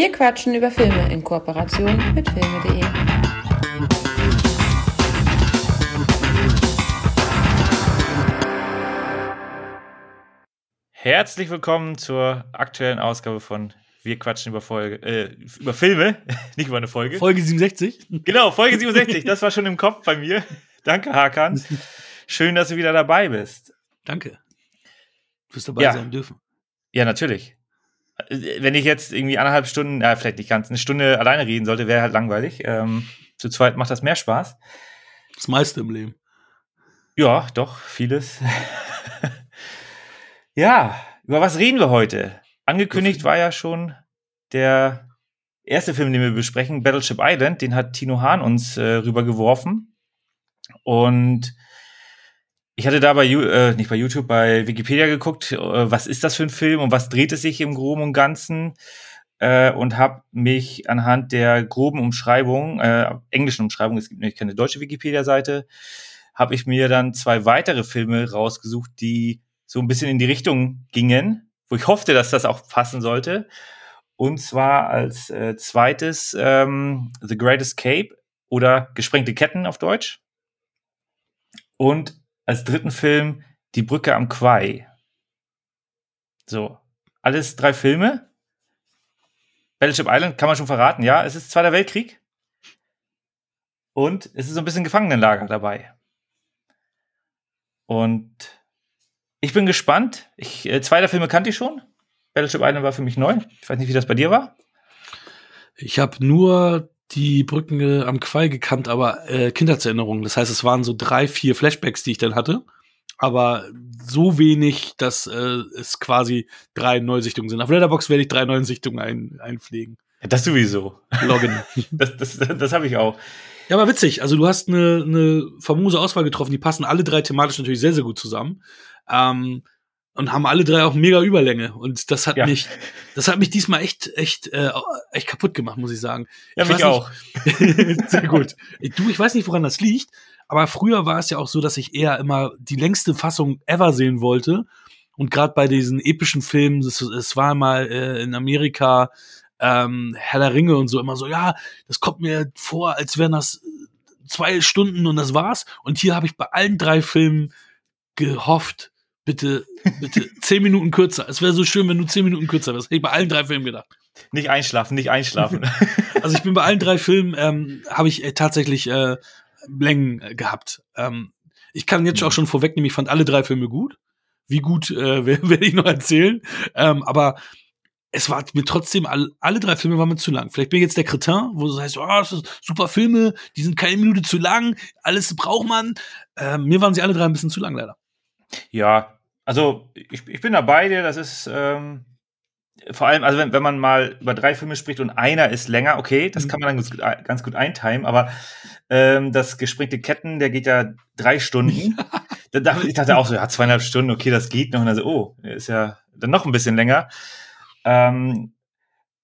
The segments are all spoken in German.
Wir quatschen über Filme in Kooperation mit filme.de. Herzlich willkommen zur aktuellen Ausgabe von Wir quatschen über Folge, äh, über Filme, nicht über eine Folge. Folge 67? Genau, Folge 67. das war schon im Kopf bei mir. Danke, Hakan. Schön, dass du wieder dabei bist. Danke. Du bist dabei Ja. sein dürfen. Ja, natürlich. Wenn ich jetzt irgendwie anderthalb Stunden, äh, vielleicht nicht ganz, eine Stunde alleine reden sollte, wäre halt langweilig. Ähm, zu zweit macht das mehr Spaß. Das meiste im Leben. Ja, doch, vieles. ja, über was reden wir heute? Angekündigt war ja schon der erste Film, den wir besprechen, Battleship Island. Den hat Tino Hahn uns äh, rübergeworfen. Und ich hatte da bei, äh, nicht bei YouTube, bei Wikipedia geguckt, äh, was ist das für ein Film und was dreht es sich im Groben und Ganzen. Äh, und habe mich anhand der groben Umschreibung, äh, englischen Umschreibung, es gibt nämlich keine deutsche Wikipedia-Seite, habe ich mir dann zwei weitere Filme rausgesucht, die so ein bisschen in die Richtung gingen, wo ich hoffte, dass das auch passen sollte. Und zwar als äh, zweites ähm, The Great Escape oder Gesprengte Ketten auf Deutsch. Und als dritten Film Die Brücke am Quai. So, alles drei Filme. Battleship Island kann man schon verraten, ja, es ist Zweiter Weltkrieg. Und es ist so ein bisschen Gefangenenlager dabei. Und ich bin gespannt. Ich, äh, zwei der Filme kannte ich schon. Battleship Island war für mich neu. Ich weiß nicht, wie das bei dir war. Ich habe nur die Brücken äh, am Quai gekannt, aber äh, Kindheitserinnerungen. Das heißt, es waren so drei, vier Flashbacks, die ich dann hatte. Aber so wenig, dass äh, es quasi drei Neusichtungen sind. Auf Letterbox werde ich drei Neusichtungen ein, einpflegen. Das sowieso. Login. Das, das, das habe ich auch. Ja, aber witzig. Also du hast eine, eine famose Auswahl getroffen. Die passen alle drei thematisch natürlich sehr, sehr gut zusammen. Ähm, und haben alle drei auch mega Überlänge. Und das hat Ja. mich, das hat mich diesmal echt, echt, äh, echt kaputt gemacht, muss ich sagen. Ja, Ich mich auch. sehr gut. Du, ich weiß nicht, woran das liegt, aber früher war es ja auch so, dass ich eher immer die längste Fassung ever sehen wollte. Und gerade bei diesen epischen Filmen, es, war mal äh, in Amerika ähm, Herr der Ringe und so immer so, ja, das kommt mir vor, als wären das zwei Stunden und das war's. Und hier habe ich bei allen drei Filmen gehofft, bitte, bitte zehn Minuten kürzer. Es wäre so schön, wenn du zehn Minuten kürzer wärst. Hätte ich bei allen drei Filmen gedacht. Nicht einschlafen, nicht einschlafen. Also ich bin bei allen drei Filmen, ähm, habe ich äh, tatsächlich äh, Längen äh, gehabt. Ähm, ich kann jetzt auch schon vorwegnehmen, ich fand alle drei Filme gut. Wie gut äh, wer- werde ich noch erzählen. Ähm, aber es war mir trotzdem, all, alle drei Filme waren mir zu lang. Vielleicht bin ich jetzt der Kretin, wo es heißt, oh, das ist super Filme, die sind keine Minute zu lang, alles braucht man. Ähm, mir waren sie alle drei ein bisschen zu lang, leider. Ja, also ich, ich bin da bei dir, das ist ähm, vor allem, also wenn, wenn man mal über drei Filme spricht und einer ist länger, okay, das Mhm. kann man dann ganz gut, ein- ganz gut eintimen, aber ähm, das gesprängte Ketten, der geht ja drei Stunden. da, da, ich dachte auch so, ja, zweieinhalb Stunden, okay, das geht noch. Und dann so, oh, ist ja dann noch ein bisschen länger. Ähm,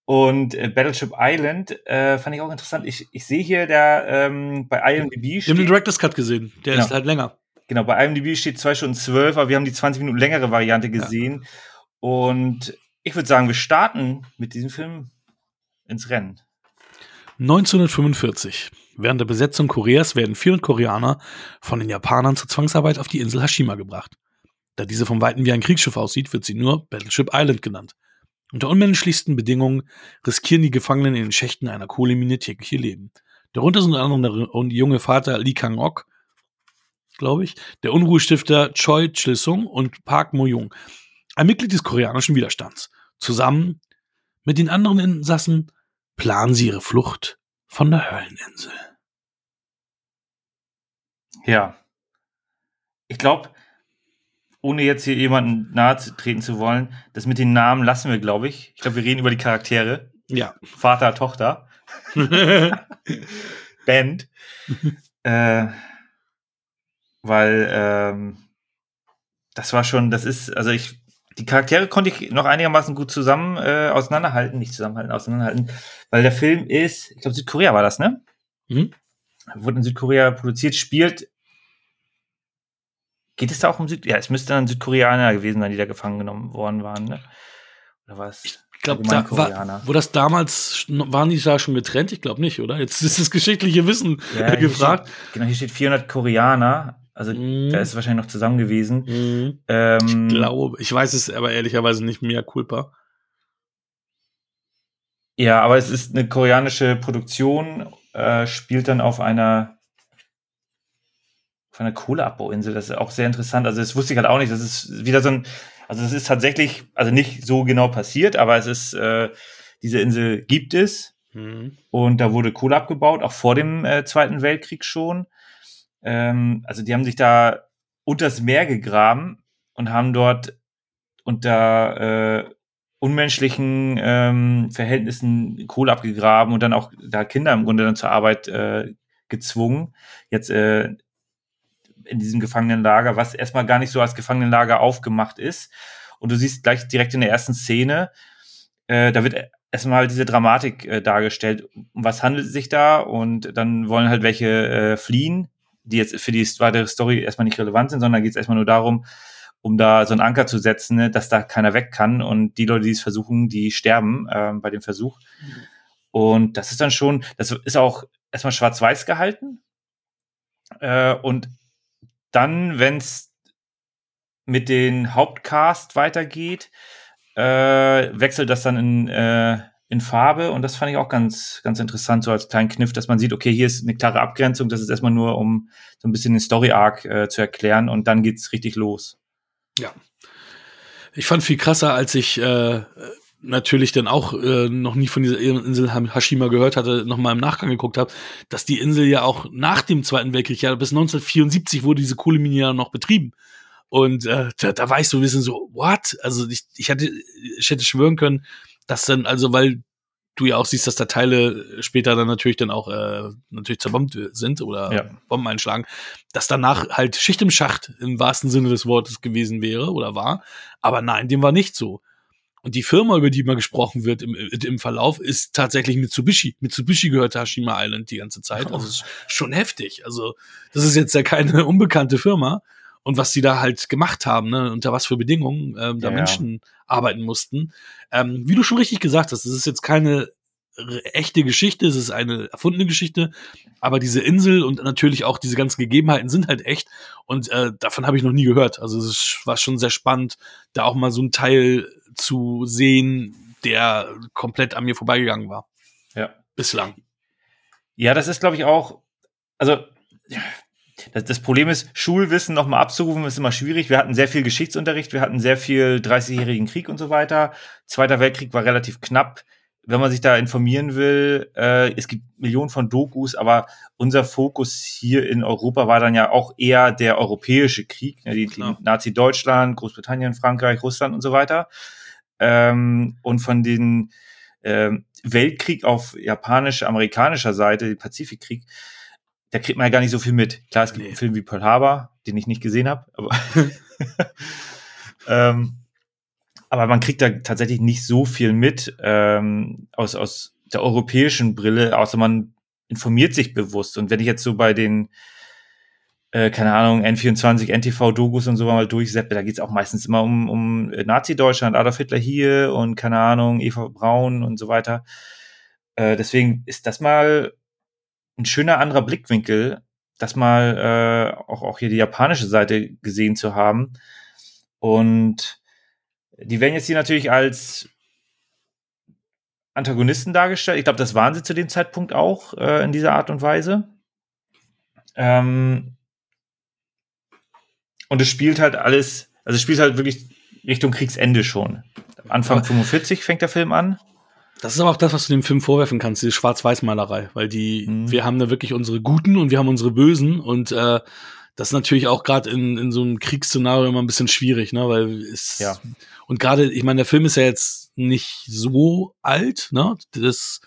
und äh, Battleship Island äh, fand ich auch interessant. Ich, ich sehe hier da ähm, bei IMDb Wir haben den Director's Cut gesehen, der Genau. ist halt länger. Genau, bei IMDb steht 2 Stunden 12, aber wir haben die 20 Minuten längere Variante gesehen. Und ich würde sagen, wir starten mit diesem Film ins Rennen. 1945. Während der Besetzung Koreas werden 400 Koreaner von den Japanern zur Zwangsarbeit auf die Insel Hashima gebracht. Da diese vom Weiten wie ein Kriegsschiff aussieht, wird sie nur Battleship Island genannt. Unter unmenschlichsten Bedingungen riskieren die Gefangenen in den Schächten einer Kohlemine täglich ihr Leben. Darunter sind unter anderem der junge Vater Lee Kang-ok, glaube ich, der Unruhestifter Choi Chil-sung und Park Mo-jung, ein Mitglied des koreanischen Widerstands. Zusammen mit den anderen Insassen planen sie ihre Flucht von der Hölleninsel. Ja. Ich glaube, ohne jetzt hier jemanden nahe zu treten zu wollen, das mit den Namen lassen wir, glaube ich. Ich glaube, wir reden über die Charaktere. Ja. Vater, Tochter, Band. äh, weil ähm, das war schon, das ist, also ich, die Charaktere konnte ich noch einigermaßen gut zusammen äh, auseinanderhalten, nicht zusammenhalten, auseinanderhalten, weil der Film ist, ich glaube Südkorea war das, ne? Mhm. Wurde in Südkorea produziert, spielt. Geht es da auch um Süd? Ja, es müsste dann Südkoreaner gewesen sein, die da gefangen genommen worden waren, ne? Oder was? Ich glaube, da war, wo das damals waren die da schon getrennt? Ich glaube nicht, oder? Jetzt ist das geschichtliche Wissen ja, gefragt. Steht, genau, hier steht 400 Koreaner. Also mm. da ist es wahrscheinlich noch zusammen gewesen. Mm. Ähm, ich glaube, ich weiß es aber ehrlicherweise nicht mehr culpa. Ja, aber es ist eine koreanische Produktion, äh, spielt dann auf einer auf einer Kohleabbauinsel. Das ist auch sehr interessant. Also das wusste ich halt auch nicht. Das ist wieder so ein, also es ist tatsächlich, also nicht so genau passiert, aber es ist, äh, diese Insel gibt es. Mhm. Und da wurde Kohle abgebaut, auch vor dem äh, Zweiten Weltkrieg schon. Ähm, also die haben sich da unters Meer gegraben und haben dort unter äh, unmenschlichen ähm, Verhältnissen Kohle abgegraben und dann auch da Kinder im Grunde dann zur Arbeit äh, gezwungen. Jetzt äh, in diesem Gefangenenlager, was erstmal gar nicht so als Gefangenenlager aufgemacht ist. Und du siehst gleich direkt in der ersten Szene, äh, da wird erstmal diese Dramatik äh, dargestellt. Um was handelt es sich da? Und dann wollen halt welche äh, fliehen, die jetzt für die weitere Story erstmal nicht relevant sind, sondern geht es erstmal nur darum, um da so einen Anker zu setzen, ne, dass da keiner weg kann. Und die Leute, die es versuchen, die sterben äh, bei dem Versuch. Und das ist dann schon, das ist auch erstmal schwarz-weiß gehalten. Äh, und dann, wenn es mit den Hauptcast weitergeht, äh, wechselt das dann in, äh, in Farbe und das fand ich auch ganz, ganz interessant, so als kleinen Kniff, dass man sieht, okay, hier ist eine klare Abgrenzung, das ist erstmal nur, um so ein bisschen den Story-Arc äh, zu erklären und dann geht's richtig los. Ja. Ich fand viel krasser, als ich äh, natürlich dann auch äh, noch nie von dieser Insel Hashima gehört hatte, nochmal im Nachgang geguckt habe, dass die Insel ja auch nach dem Zweiten Weltkrieg, ja bis 1974 wurde diese Kohlemine ja noch betrieben. Und äh, da, da war ich so ein bisschen so, what? Also ich, ich hätte, ich hätte schwören können, dass dann, also weil du ja auch siehst, dass da Teile später dann natürlich dann auch äh, natürlich zerbombt sind oder ja. Bomben einschlagen, dass danach halt Schicht im Schacht im wahrsten Sinne des Wortes gewesen wäre oder war. Aber nein, dem war nicht so. Und die Firma, über die mal gesprochen wird im, im Verlauf, ist tatsächlich Mitsubishi. Mitsubishi gehört Hashima Island die ganze Zeit. Also ist schon heftig. Also das ist jetzt ja keine unbekannte Firma. Und was die da halt gemacht haben, ne, unter was für Bedingungen ähm, da ja, Menschen ja. arbeiten mussten. Ähm, wie du schon richtig gesagt hast, das ist jetzt keine echte Geschichte, es ist eine erfundene Geschichte, aber diese Insel und natürlich auch diese ganzen Gegebenheiten sind halt echt und äh, davon habe ich noch nie gehört. Also es war schon sehr spannend, da auch mal so ein Teil zu sehen, der komplett an mir vorbeigegangen war. Ja. Bislang. Ja, das ist, glaube ich, auch, also das, das Problem ist, Schulwissen nochmal abzurufen, ist immer schwierig. Wir hatten sehr viel Geschichtsunterricht, wir hatten sehr viel 30-jährigen Krieg und so weiter. Zweiter Weltkrieg war relativ knapp. Wenn man sich da informieren will, äh, es gibt Millionen von Dokus, aber unser Fokus hier in Europa war dann ja auch eher der europäische Krieg, ne, die, die Nazi-Deutschland, Großbritannien, Frankreich, Russland und so weiter. Ähm, und von den ähm, Weltkrieg auf japanisch-amerikanischer Seite, den Pazifikkrieg, da kriegt man ja gar nicht so viel mit. Klar, es gibt nee. einen Film wie Pearl Harbor, den ich nicht gesehen habe, aber, ähm, aber man kriegt da tatsächlich nicht so viel mit ähm, aus, aus der europäischen Brille, außer man informiert sich bewusst. Und wenn ich jetzt so bei den äh, keine Ahnung, N24, NTV-Dokus und so mal durchseppe, da geht's auch meistens immer um, um Nazi-Deutschland, Adolf Hitler hier und keine Ahnung, Eva Braun und so weiter. Äh, deswegen ist das mal ein schöner anderer Blickwinkel, das mal äh, auch, auch hier die japanische Seite gesehen zu haben. Und die werden jetzt hier natürlich als Antagonisten dargestellt. Ich glaube, das waren sie zu dem Zeitpunkt auch äh, in dieser Art und Weise. Ähm, und es spielt halt alles, also es spielt halt wirklich Richtung Kriegsende schon. Anfang aber 45 fängt der Film an. Das ist aber auch das, was du dem Film vorwerfen kannst, diese Schwarz-Weiß-Malerei, weil die, mhm. wir haben da wirklich unsere Guten und wir haben unsere Bösen und äh, das ist natürlich auch gerade in, in so einem Kriegsszenario immer ein bisschen schwierig, ne, weil es ja. und gerade, ich meine, der Film ist ja jetzt nicht so alt, ne, das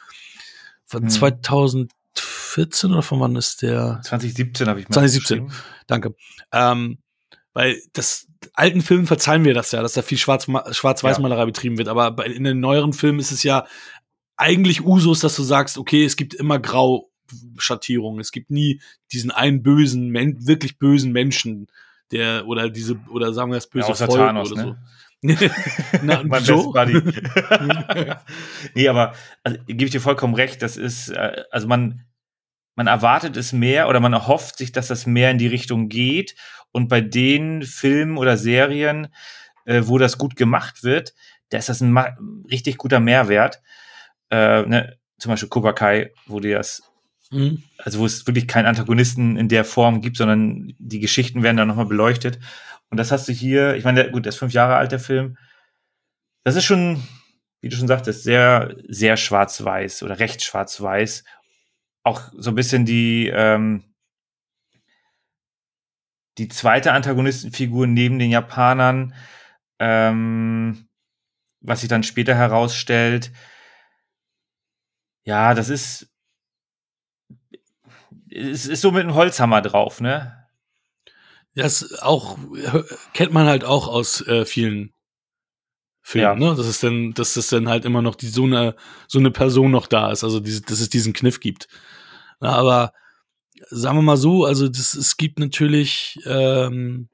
von mhm. 2014 oder von wann ist der? 2017 habe ich mal 2017, danke. Ähm, weil das alten Filmen verzeihen wir das ja, dass da viel Schwarz-Weiß-Malerei ja. betrieben wird. Aber bei, in den neueren Filmen ist es ja eigentlich Usus, dass du sagst, okay, es gibt immer Grauschattierungen. Es gibt nie diesen einen bösen, wirklich bösen Menschen, der, oder diese, oder sagen wir das böse ja, Volk Thanos, oder ne? so. Na, mein so? Best Buddy. nee, aber also, gebe ich dir vollkommen recht, das ist, äh, also man, man erwartet es mehr oder man erhofft sich, dass das mehr in die Richtung geht. Und bei den Filmen oder Serien, äh, wo das gut gemacht wird, da ist das ein richtig guter Mehrwert. Äh, ne? Zum Beispiel Cobra Kai, wo die das Mhm. also wo es wirklich keinen Antagonisten in der Form gibt, sondern die Geschichten werden dann nochmal beleuchtet. Und das hast du hier, ich meine, der, gut, der ist fünf Jahre alt, der Film. Das ist schon, wie du schon sagtest, sehr, sehr schwarz-weiß oder recht schwarz-weiß. Auch so ein bisschen die, ähm, die zweite Antagonistenfigur neben den Japanern, ähm, was sich dann später herausstellt. Ja, das ist, es ist so mit einem Holzhammer drauf, ne? Das auch kennt man halt auch aus äh, vielen Filmen, Ja. ne? Das ist dann, dass das dann halt immer noch die so eine so eine Person noch da ist, also diese, dass es diesen Kniff gibt. Na, aber sagen wir mal so, also das, es gibt natürlich ähm,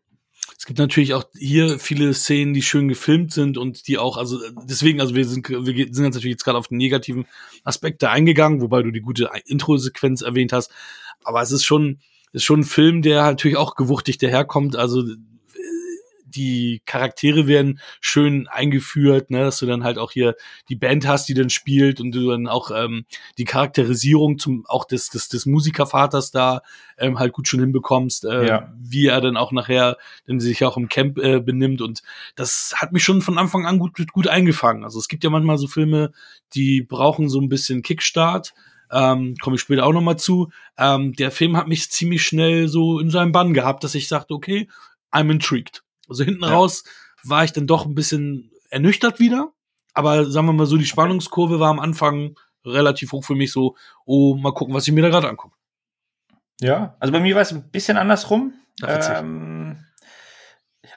es gibt natürlich auch hier viele Szenen, die schön gefilmt sind und die auch, also deswegen, also wir sind, wir sind jetzt natürlich jetzt gerade auf die negativen Aspekte eingegangen, wobei du die gute Intro-Sequenz erwähnt hast. Aber es ist schon, ist schon ein Film, der natürlich auch gewuchtig daherkommt. Also äh, die Charaktere werden schön eingeführt, ne, dass du dann halt auch hier die Band hast, die dann spielt und du dann auch ähm, die Charakterisierung zum auch des des, des Musikervaters da ähm, halt gut schon hinbekommst, äh, Ja. wie er dann auch nachher dann sich auch im Camp äh, benimmt und das hat mich schon von Anfang an gut gut eingefangen. Also es gibt ja manchmal so Filme, die brauchen so ein bisschen Kickstart. Ähm, Komme ich später auch noch mal zu. Ähm, der Film hat mich ziemlich schnell so in seinem Bann gehabt, dass ich sagte, okay, I'm intrigued. Also hinten Ja. raus war ich dann doch ein bisschen ernüchtert wieder. Aber sagen wir mal so, die Spannungskurve war am Anfang relativ hoch für mich so, oh, mal gucken, was ich mir da gerade angucke. Ja, also bei mir war es ein bisschen andersrum. Witzig. Ähm,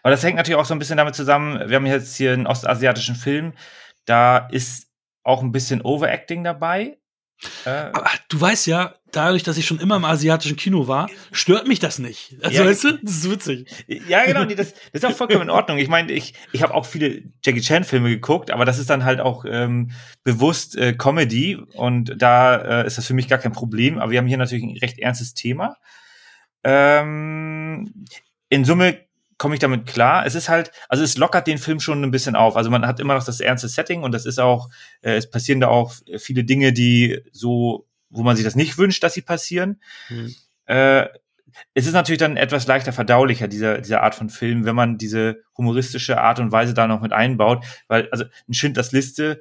aber das hängt natürlich auch so ein bisschen damit zusammen, wir haben jetzt hier einen ostasiatischen Film, da ist auch ein bisschen Overacting dabei. Äh, Aber du weißt ja, dadurch, dass ich schon immer im asiatischen Kino war, stört mich das nicht. Also, Ja. weißt du, das ist witzig. ja, genau, nee, das, das ist auch vollkommen in Ordnung. Ich meine, ich, ich habe auch viele Jackie Chan-Filme geguckt, aber das ist dann halt auch ähm, bewusst äh, Comedy und da äh, ist das für mich gar kein Problem. Aber wir haben hier natürlich ein recht ernstes Thema. Ähm, in Summe komme ich damit klar. Es ist halt, also es lockert den Film schon ein bisschen auf. Also man hat immer noch das ernste Setting und das ist auch, äh, es passieren da auch viele Dinge, die so, wo man sich das nicht wünscht, dass sie passieren. Hm. Äh, es ist natürlich dann etwas leichter verdaulicher, dieser, dieser Art von Film, wenn man diese humoristische Art und Weise da noch mit einbaut. Weil, also ein Schindlers Liste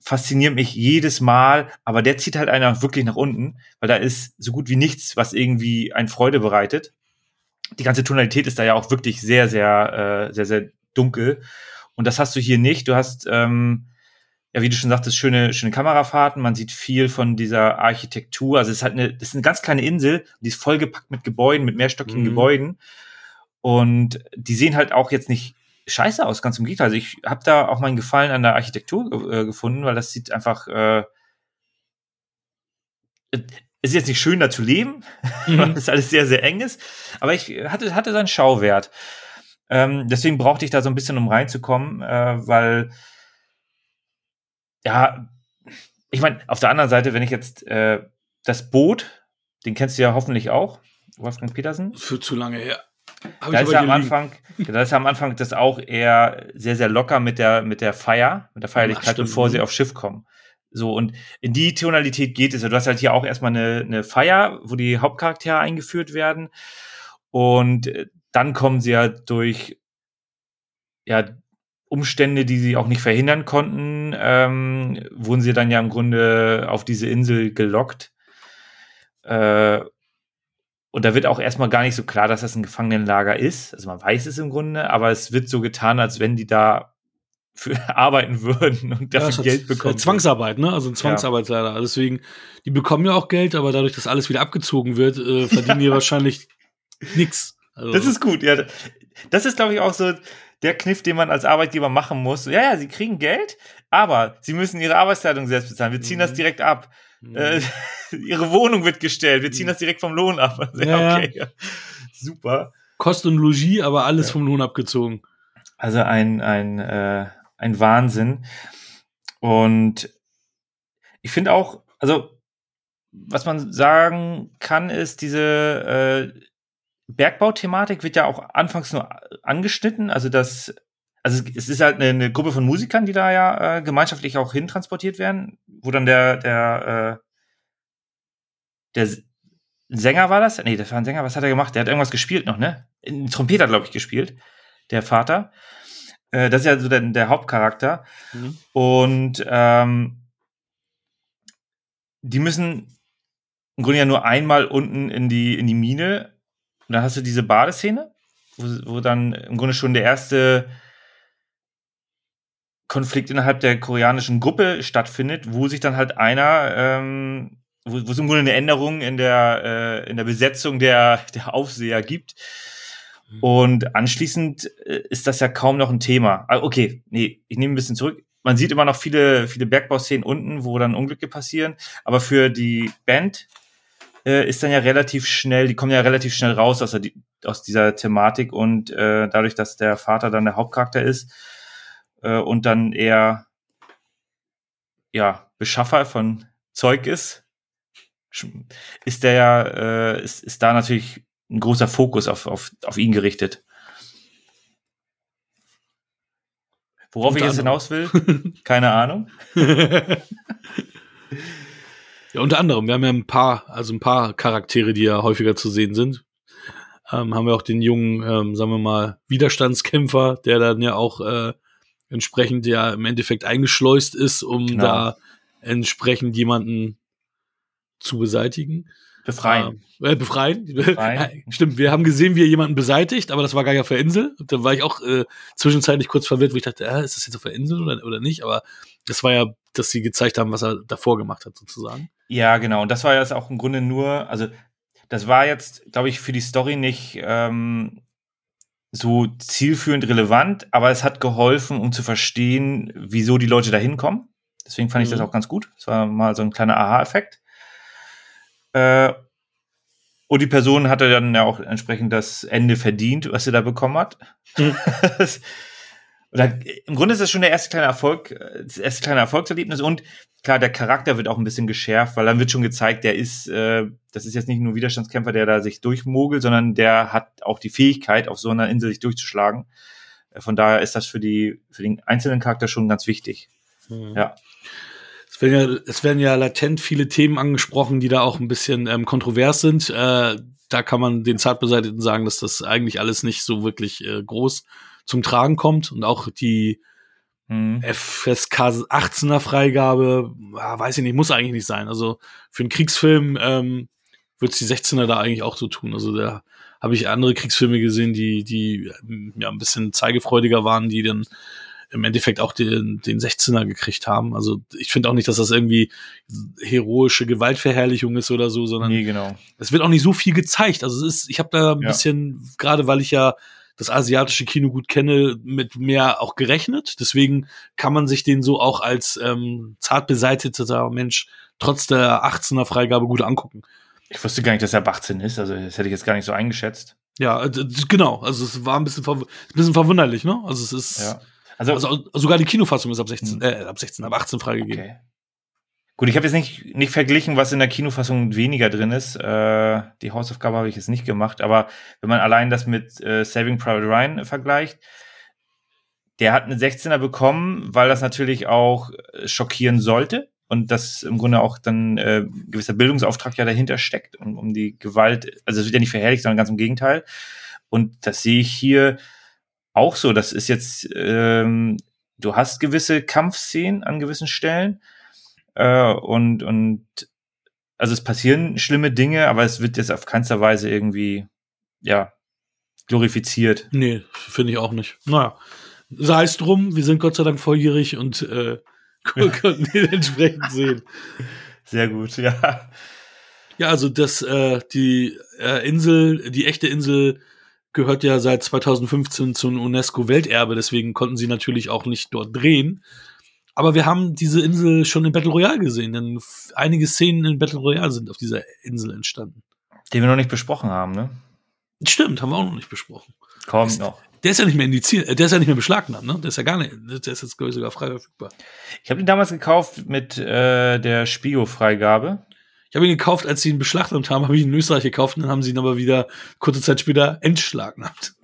fasziniert mich jedes Mal, aber der zieht halt einer wirklich nach unten, weil da ist so gut wie nichts, was irgendwie ein Freude bereitet. Die ganze Tonalität ist da ja auch wirklich sehr, sehr, äh, sehr, sehr dunkel. Und das hast du hier nicht. Du hast, ähm, ja, wie du schon sagtest, schöne, schöne Kamerafahrten. Man sieht viel von dieser Architektur. Also es ist halt eine, das ist eine ganz kleine Insel, die ist vollgepackt mit Gebäuden, mit mehrstöckigen Mhm. Gebäuden. Und die sehen halt auch jetzt nicht scheiße aus, ganz im Gegenteil. Also ich habe da auch meinen Gefallen an der Architektur äh, gefunden, weil das sieht einfach, äh, es ist jetzt nicht schön, da zu leben, weil Mhm. das alles sehr, sehr eng ist. Aber ich hatte, hatte seinen Schauwert. Ähm, deswegen brauchte ich da so ein bisschen, um reinzukommen, äh, weil, ja, ich meine, auf der anderen Seite, wenn ich jetzt äh, das Boot, den kennst du ja hoffentlich auch, Wolfgang Petersen. Für zu lange her. Hab Da ist ja am. Anfang, da ist ja am Anfang das auch eher sehr, sehr locker mit der, mit der Feier, mit der Feierlichkeit, stimmt, bevor sie mhm. aufs Schiff kommen. So, und in die Tonalität geht es. Du hast halt hier auch erstmal eine, eine Feier, wo die Hauptcharaktere eingeführt werden. Und äh, dann kommen sie ja durch ja, Umstände, die sie auch nicht verhindern konnten, ähm, wurden sie dann ja im Grunde auf diese Insel gelockt. Äh, und da wird auch erstmal gar nicht so klar, dass das ein Gefangenenlager ist. Also man weiß es im Grunde, aber es wird so getan, als wenn die da für arbeiten würden und Ja, dafür hat- Geld hat bekommen. Zwangsarbeit, ne? Also ein Zwangsarbeitslager. Deswegen, die bekommen ja auch Geld, aber dadurch, dass alles wieder abgezogen wird, äh, verdienen die wahrscheinlich nix. Also, Das ist gut, ja. Das ist, glaube ich, auch so der Kniff, den man als Arbeitgeber machen muss. Ja, ja, sie kriegen Geld, aber sie müssen ihre Arbeitskleidung selbst bezahlen. Wir ziehen Mhm. das direkt ab. Mhm. Äh, ihre Wohnung wird gestellt. Wir ziehen Mhm. das direkt vom Lohn ab. Also, Ja, okay, ja. Super. Kost und Logis, aber alles Ja. vom Lohn abgezogen. Also ein, ein, äh, ein Wahnsinn. Und ich finde auch, also was man sagen kann, ist, diese äh, Bergbauthematik wird ja auch anfangs nur angeschnitten. Also das, also es ist halt eine, eine Gruppe von Musikern, die da ja äh, gemeinschaftlich auch hintransportiert werden, wo dann der, der, äh, der Sänger war das? Nee, das war ein Sänger, was hat er gemacht? Der hat irgendwas gespielt noch, ne? Ein Trompeter, glaube ich, gespielt, der Vater. Äh, das ist ja so der, der Hauptcharakter. Mhm. Und ähm, die müssen im Grunde ja nur einmal unten in die, in die Mine. Und dann hast du diese Badeszene, wo, wo dann im Grunde schon der erste Konflikt innerhalb der koreanischen Gruppe stattfindet, wo sich dann halt einer, ähm, wo, wo es im Grunde eine Änderung in der, äh, in der Besetzung der, der Aufseher gibt. Mhm. Und anschließend äh, ist das ja kaum noch ein Thema. Ah, okay, nee, ich nehme ein bisschen zurück man sieht immer noch viele, viele Bergbauszenen unten, wo dann Unglücke passieren. Aber für die Band äh, ist dann ja relativ schnell, die kommen ja relativ schnell raus aus, der, aus dieser Thematik und äh, dadurch, dass der Vater dann der Hauptcharakter ist äh, und dann eher ja, Beschaffer von Zeug ist, ist der ja, äh, ist, ist da natürlich ein großer Fokus auf, auf, auf ihn gerichtet. Worauf ich jetzt hinaus will, keine Ahnung. ja, unter anderem. Wir haben ja ein paar, also ein paar Charaktere, die ja häufiger zu sehen sind. Ähm, haben wir auch den jungen, ähm, sagen wir mal, Widerstandskämpfer, der dann ja auch äh, entsprechend ja im Endeffekt eingeschleust ist, um genau. da entsprechend jemanden zu beseitigen. Befreien. Äh, befreien. befreien. Stimmt, wir haben gesehen, wie er jemanden beseitigt, aber das war gar nicht auf der Insel. Da war ich auch äh, zwischenzeitlich kurz verwirrt, wo ich dachte, äh, ist das jetzt auf der Insel oder, oder nicht? Aber das war ja, dass sie gezeigt haben, was er davor gemacht hat, sozusagen. Ja, genau. Und das war jetzt auch im Grunde nur, also das war jetzt, glaube ich, für die Story nicht ähm, so zielführend relevant, aber es hat geholfen, um zu verstehen, wieso die Leute da hinkommen. Deswegen fand mhm. ich das mhm. auch ganz gut. Es war mal so ein kleiner Aha-Effekt. Äh, und die Person hatte dann ja auch entsprechend das Ende verdient, was sie da bekommen hat. Mhm. dann, Im Grunde ist das schon der erste kleine Erfolg, das erste kleine Erfolgserlebnis und klar, der Charakter wird auch ein bisschen geschärft, weil dann wird schon gezeigt, der ist, äh, das ist jetzt nicht nur Widerstandskämpfer, der da sich durchmogelt, sondern der hat auch die Fähigkeit, auf so einer Insel sich durchzuschlagen. Äh, von daher ist das für die, für den einzelnen Charakter schon ganz wichtig. Mhm. Ja werden ja, es werden ja latent viele Themen angesprochen, die da auch ein bisschen ähm, kontrovers sind. Äh, da kann man den Zartbeseiteten sagen, dass das eigentlich alles nicht so wirklich äh, groß zum Tragen kommt und auch die mhm. FSK 18er Freigabe, weiß ich nicht, muss eigentlich nicht sein. Also für einen Kriegsfilm ähm, wird die 16er da eigentlich auch so tun. Also da habe ich andere Kriegsfilme gesehen, die, die ja ein bisschen zeigefreudiger waren, die dann im Endeffekt auch den, den 16er gekriegt haben. Also ich finde auch nicht, dass das irgendwie heroische Gewaltverherrlichung ist oder so, sondern nee, genau. es wird auch nicht so viel gezeigt. Also es ist, ich habe da ein ja. bisschen, gerade weil ich ja das asiatische Kino gut kenne, mit mehr auch gerechnet. Deswegen kann man sich den so auch als ähm, zart beseiteter Mensch trotz der 18er Freigabe gut angucken. Ich wusste gar nicht, dass er ab 18 ist, also das hätte ich jetzt gar nicht so eingeschätzt. Ja, genau. Also es war ein bisschen, ein bisschen verwunderlich, ne? Also es ist. Ja. Also, also, sogar die Kinofassung ist ab 16, hm. äh, ab 16, ab 18 freigegeben. Okay. Gut, ich habe jetzt nicht, nicht verglichen, was in der Kinofassung weniger drin ist. Äh, die Hausaufgabe habe ich jetzt nicht gemacht, aber wenn man allein das mit äh, Saving Private Ryan vergleicht, der hat eine 16er bekommen, weil das natürlich auch äh, schockieren sollte und das im Grunde auch dann äh, gewisser Bildungsauftrag ja dahinter steckt, um, um die Gewalt, also es wird ja nicht verherrlicht, sondern ganz im Gegenteil. Und das sehe ich hier auch so. Das ist jetzt, ähm, du hast gewisse Kampfszenen an gewissen Stellen äh, und, und also es passieren schlimme Dinge, aber es wird jetzt auf keinster Weise irgendwie, ja, glorifiziert. Nee, finde ich auch nicht. Naja, sei es drum, wir sind Gott sei Dank volljährig und äh, konnten den entsprechend sehen. Sehr gut, ja. Ja, also das, äh, die äh, Insel, die echte Insel gehört ja seit 2015 zum UNESCO-Welterbe, deswegen konnten sie natürlich auch nicht dort drehen. Aber wir haben diese Insel schon in Battle Royale gesehen, denn einige Szenen in Battle Royale sind auf dieser Insel entstanden. Die wir noch nicht besprochen haben, ne? Stimmt, haben wir auch noch nicht besprochen. Kommt noch. Der ist ja nicht mehr indiziert, äh, der ist ja nicht mehr beschlagnahmt, ne? Der ist ja gar nicht, der ist jetzt, glaube ich, sogar frei verfügbar. Ich habe ihn damals gekauft mit äh, der Spigo-Freigabe. Ich habe ihn gekauft, als sie ihn beschlagnahmt haben, habe ich ihn in Österreich gekauft und dann haben sie ihn aber wieder kurze Zeit später entschlagnahmt.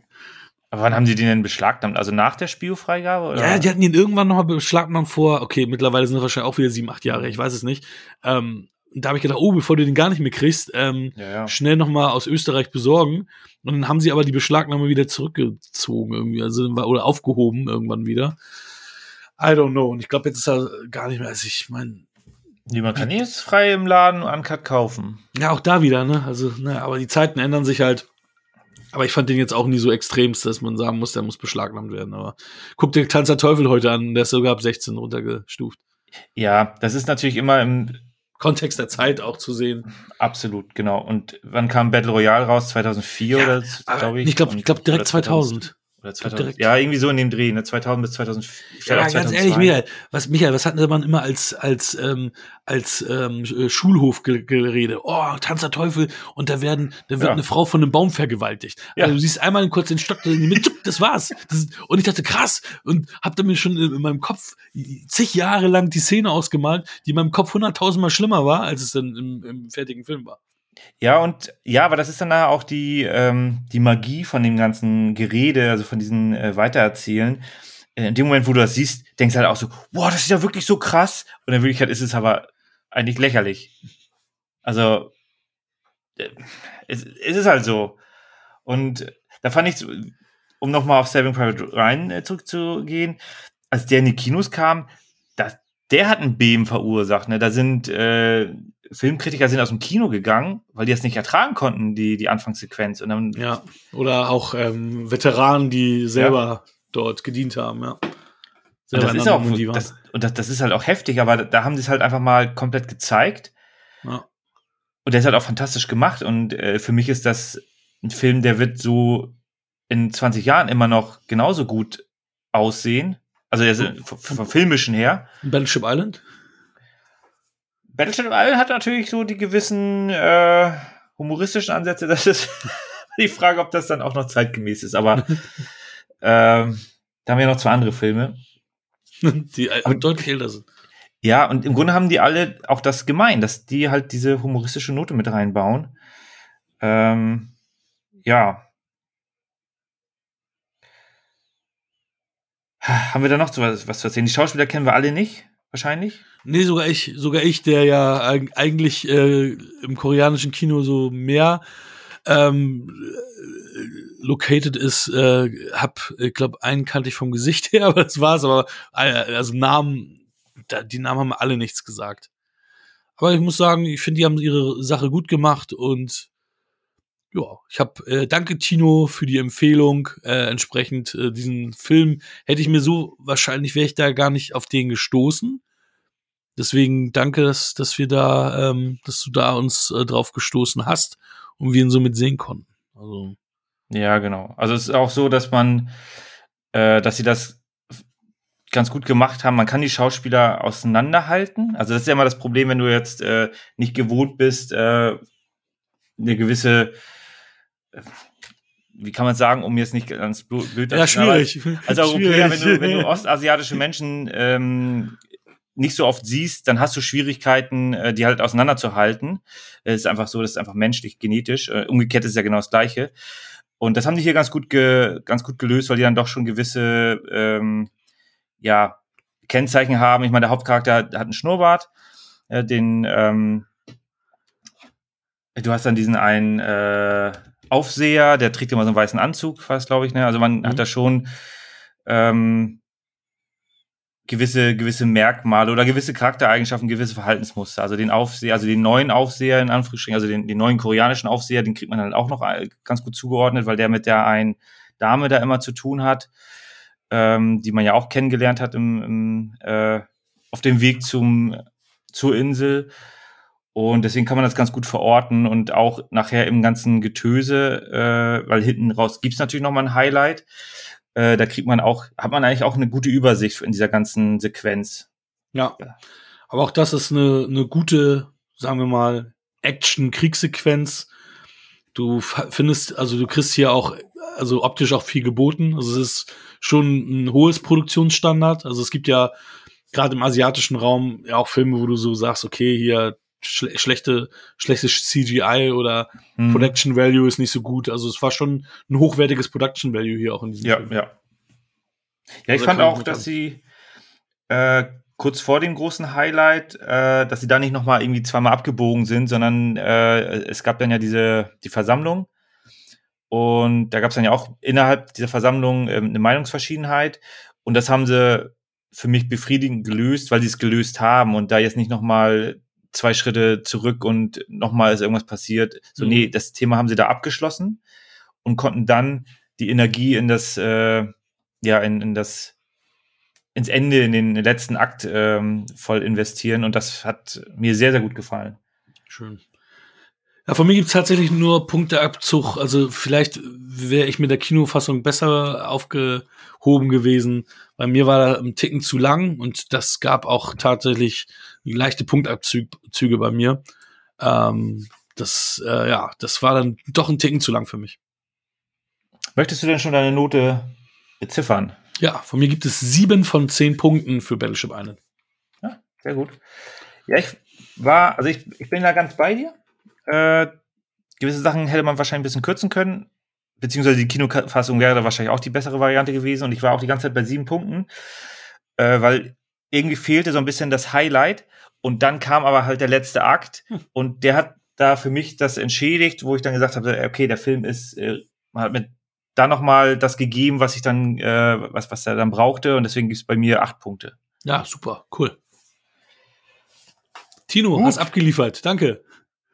Aber wann haben sie den denn beschlagnahmt? Also nach der Spielfreigabe? Ja, die hatten ihn irgendwann nochmal beschlagnahmt vor, okay, mittlerweile sind es wahrscheinlich auch wieder sieben, acht Jahre, ich weiß es nicht. Ähm, da habe ich gedacht, oh, bevor du den gar nicht mehr kriegst, ähm, ja, ja. schnell nochmal aus Österreich besorgen. Und dann haben sie aber die Beschlagnahme wieder zurückgezogen irgendwie, also oder aufgehoben irgendwann wieder. I don't know. Und ich glaube, jetzt ist er gar nicht mehr, also ich meine. Die man kann jetzt frei im Laden Uncut kaufen. Ja, auch da wieder, ne? Also, ne, aber die Zeiten ändern sich halt. Aber ich fand den jetzt auch nie so extremst, dass man sagen muss, der muss beschlagnahmt werden. Aber guck dir Tanz der Teufel heute an, der ist sogar ab 16 runtergestuft. Ja, das ist natürlich immer im Kontext der Zeit auch zu sehen. Absolut, genau. Und wann kam Battle Royale raus? 2004 ja, oder glaube ich? Ich glaube, ich glaube direkt 2000. 2000. Oder 2000, ja, irgendwie so in dem Dreh, ne? 2000 bis 2004. Ja, ganz 2002. ehrlich, Michael, was, Michael, was hatten man immer als, als, ähm, als ähm, Schulhofgerede? Oh, Tanz der Teufel und da werden, da wird ja. eine Frau von einem Baum vergewaltigt. Ja. Also du siehst einmal kurz den Stock, das war's. Das, und ich dachte, krass, und hab da mir schon in meinem Kopf zig Jahre lang die Szene ausgemalt, die in meinem Kopf hunderttausendmal schlimmer war, als es dann im, im fertigen Film war. Ja, und ja, aber das ist dann auch die, ähm, die Magie von dem ganzen Gerede, also von diesen äh, Weitererzählen. Äh, in dem Moment, wo du das siehst, denkst du halt auch so, wow, das ist ja wirklich so krass. Und in Wirklichkeit ist es aber eigentlich lächerlich. Also, äh, es, es ist halt so. Und da fand ich, um nochmal auf Saving Private Ryan äh, zurückzugehen, als der in die Kinos kam, das, der hat ein Beben verursacht. Ne? Da sind äh, Filmkritiker sind aus dem Kino gegangen, weil die das nicht ertragen konnten, die, die Anfangssequenz. Und dann, ja, oder auch ähm, Veteranen, die selber ja. dort gedient haben, ja. Und das ist auch, das, und das, das ist halt auch heftig, aber da, haben sie es halt einfach mal komplett gezeigt. Ja. Und der ist halt auch fantastisch gemacht. Und äh, für mich ist das ein Film, der wird so in 20 Jahren immer noch genauso gut aussehen. Also vom filmischen her. Battleship Island? Battleship Island hat natürlich so die gewissen äh, humoristischen Ansätze. Das ist die Frage, ob das dann auch noch zeitgemäß ist. Aber ähm, da haben wir noch zwei andere Filme. Die Aber, deutlich älter sind. Ja, und im Grunde haben die alle auch das gemein, dass die halt diese humoristische Note mit reinbauen. Ähm, ja. Haben wir da noch was, was zu erzählen? Die Schauspieler kennen wir alle nicht, wahrscheinlich. Nee, sogar ich, sogar ich, der ja eigentlich äh, im koreanischen Kino so mehr ähm, located ist, äh, hab, ich glaube, einen kannte ich vom Gesicht her, aber das war's. Aber äh, also Namen, da, die Namen haben alle nichts gesagt. Aber ich muss sagen, ich finde, die haben ihre Sache gut gemacht und ja, ich habe äh, danke Tino für die Empfehlung. Äh, entsprechend äh, diesen Film hätte ich mir so wahrscheinlich wäre ich da gar nicht auf den gestoßen. Deswegen danke, dass, dass wir da, ähm, dass du da uns äh, drauf gestoßen hast und wir ihn so mit sehen konnten. Also. Ja, genau. Also es ist auch so, dass man, äh, dass sie das ganz gut gemacht haben. Man kann die Schauspieler auseinanderhalten. Also das ist ja immer das Problem, wenn du jetzt äh, nicht gewohnt bist, äh, eine gewisse äh, wie kann man sagen, um jetzt nicht ganz blöd Ja, schwierig. als Europäer, wenn du, wenn du ostasiatische Menschen ähm, nicht so oft siehst, dann hast du Schwierigkeiten, äh, die halt auseinanderzuhalten. Es ist einfach so, das ist einfach menschlich, genetisch. Äh, umgekehrt ist ja genau das Gleiche. Und das haben die hier ganz gut, ge ganz gut gelöst, weil die dann doch schon gewisse ähm, ja, Kennzeichen haben. Ich meine, der Hauptcharakter hat, hat einen Schnurrbart, äh, den ähm, du hast dann diesen einen äh, Aufseher, der trägt immer so einen weißen Anzug, fast glaube ich. Ne? Also man mhm. hat da schon ähm, gewisse, gewisse Merkmale oder gewisse Charaktereigenschaften, gewisse Verhaltensmuster. Also den Aufseher, also den neuen Aufseher in Anführungsstrichen, also den, den neuen koreanischen Aufseher, den kriegt man halt auch noch ganz gut zugeordnet, weil der mit der einen Dame da immer zu tun hat, ähm, die man ja auch kennengelernt hat im, im, äh, auf dem Weg zum, zur Insel. Und deswegen kann man das ganz gut verorten und auch nachher im ganzen Getöse, äh, weil hinten raus gibt's natürlich noch mal ein Highlight. Äh, da kriegt man auch, hat man eigentlich auch eine gute Übersicht in dieser ganzen Sequenz. Ja. Aber auch das ist eine, eine gute, sagen wir mal, Action-Kriegssequenz. Du findest, also du kriegst hier auch also optisch auch viel geboten. Also es ist schon ein hohes Produktionsstandard. Also es gibt ja gerade im asiatischen Raum ja auch Filme, wo du so sagst, okay, hier schle schlechte, schlechtes CGI oder Mhm. Production Value ist nicht so gut. Also es war schon ein hochwertiges Production Value hier auch in diesem Ja, Film. ja. Ja, ich Also fand auch, dass an- sie äh, kurz vor dem großen Highlight, äh, dass sie da nicht nochmal irgendwie zweimal abgebogen sind, sondern äh, es gab dann ja diese die Versammlung und da gab es dann ja auch innerhalb dieser Versammlung ähm, eine Meinungsverschiedenheit und das haben sie für mich befriedigend gelöst, weil sie es gelöst haben und da jetzt nicht nochmal zwei Schritte zurück und nochmal ist irgendwas passiert. So, Mhm. nee, das Thema haben sie da abgeschlossen und konnten dann die Energie in das, äh, ja, in, in das, ins Ende, in den letzten Akt ähm, voll investieren und das hat mir sehr, sehr gut gefallen. Schön. Ja, von mir gibt's tatsächlich nur Punkteabzug. Also vielleicht wäre ich mit der Kinofassung besser aufgehoben gewesen. Bei mir war da ein Ticken zu lang und das gab auch tatsächlich leichte Punktabzüge bei mir. Ähm, das, äh, ja, das war dann doch ein Ticken zu lang für mich. Möchtest du denn schon deine Note beziffern? Ja, von mir gibt es sieben von zehn Punkten für Battleship Island. Ja, sehr gut. Ja, ich war, also ich, ich bin da ganz bei dir. Äh, gewisse Sachen hätte man wahrscheinlich ein bisschen kürzen können, beziehungsweise die Kinofassung wäre da wahrscheinlich auch die bessere Variante gewesen und ich war auch die ganze Zeit bei sieben Punkten, äh, weil irgendwie fehlte so ein bisschen das Highlight und dann kam aber halt der letzte Akt Hm. und der hat da für mich das entschädigt, wo ich dann gesagt habe, okay, der Film ist, äh, man hat mir da noch mal das gegeben, was ich dann, äh, was, was er dann brauchte und deswegen gibt es bei mir acht Punkte. Ja, super, cool. Tino, Gut. hast abgeliefert. Danke.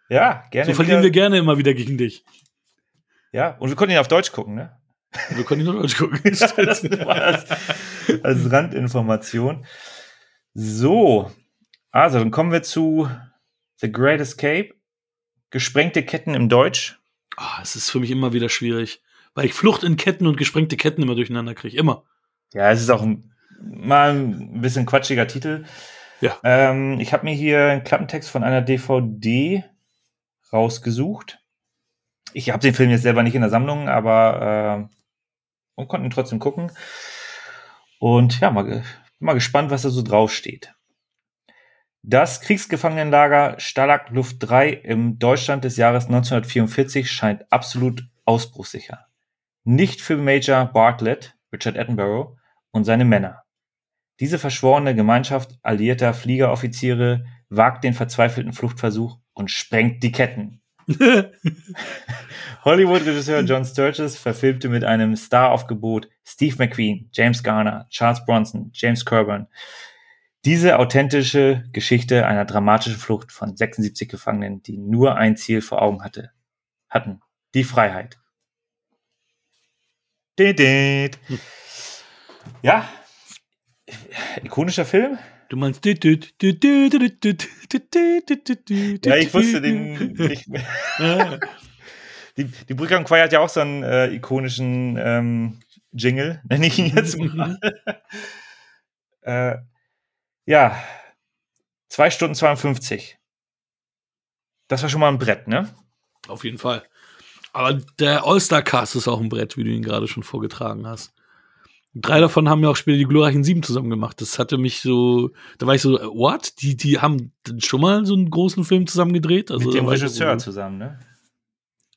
Ja, gerne. So verlieren wieder. wir gerne immer wieder gegen dich. Ja, und wir konnten ihn auf Deutsch gucken, ne? Wir können nur Deutsch gucken. das war als, als Randinformation. So, also dann kommen wir zu The Great Escape. Gesprengte Ketten im Deutsch. Ah, es ist für mich immer wieder schwierig, weil ich Flucht in Ketten und gesprengte Ketten immer durcheinander kriege. Immer. Ja, es ist auch ein, mal ein bisschen quatschiger Titel. Ja. Ähm, ich habe mir hier einen Klappentext von einer DVD rausgesucht. Ich habe den Film jetzt selber nicht in der Sammlung, aber äh, und konnten ihn trotzdem gucken. Und ja, mal, mal gespannt, was da so draufsteht. Das Kriegsgefangenenlager Stalag Luft 3 im Deutschland des Jahres 1944 scheint absolut ausbruchssicher. Nicht für Major Bartlett, Richard Attenborough, und seine Männer. Diese verschworene Gemeinschaft alliierter Fliegeroffiziere wagt den verzweifelten Fluchtversuch und sprengt die Ketten. Hollywood-Regisseur John Sturges verfilmte mit einem Staraufgebot Steve McQueen, James Garner, Charles Bronson, James Coburn diese authentische Geschichte einer dramatischen Flucht von 76 Gefangenen, die nur ein Ziel vor Augen hatte, hatten, die Freiheit. Ja, ikonischer Film. Du meinst. Ja, ich wusste den nicht mehr. Die, die Brücke am Choir hat ja auch so einen äh, ikonischen ähm, Jingle, nenne ich ihn jetzt mal. äh, ja, zwei Stunden 52. Das war schon mal ein Brett, ne? Auf jeden Fall. Aber der All-Star-Cast ist auch ein Brett, wie du ihn gerade schon vorgetragen hast. Drei davon haben ja auch später die glorreichen Sieben zusammen gemacht. Das hatte mich so, da war ich so, what? Die, die haben schon mal so einen großen Film zusammen gedreht? Also, Mit dem Regisseur so, zusammen, ne?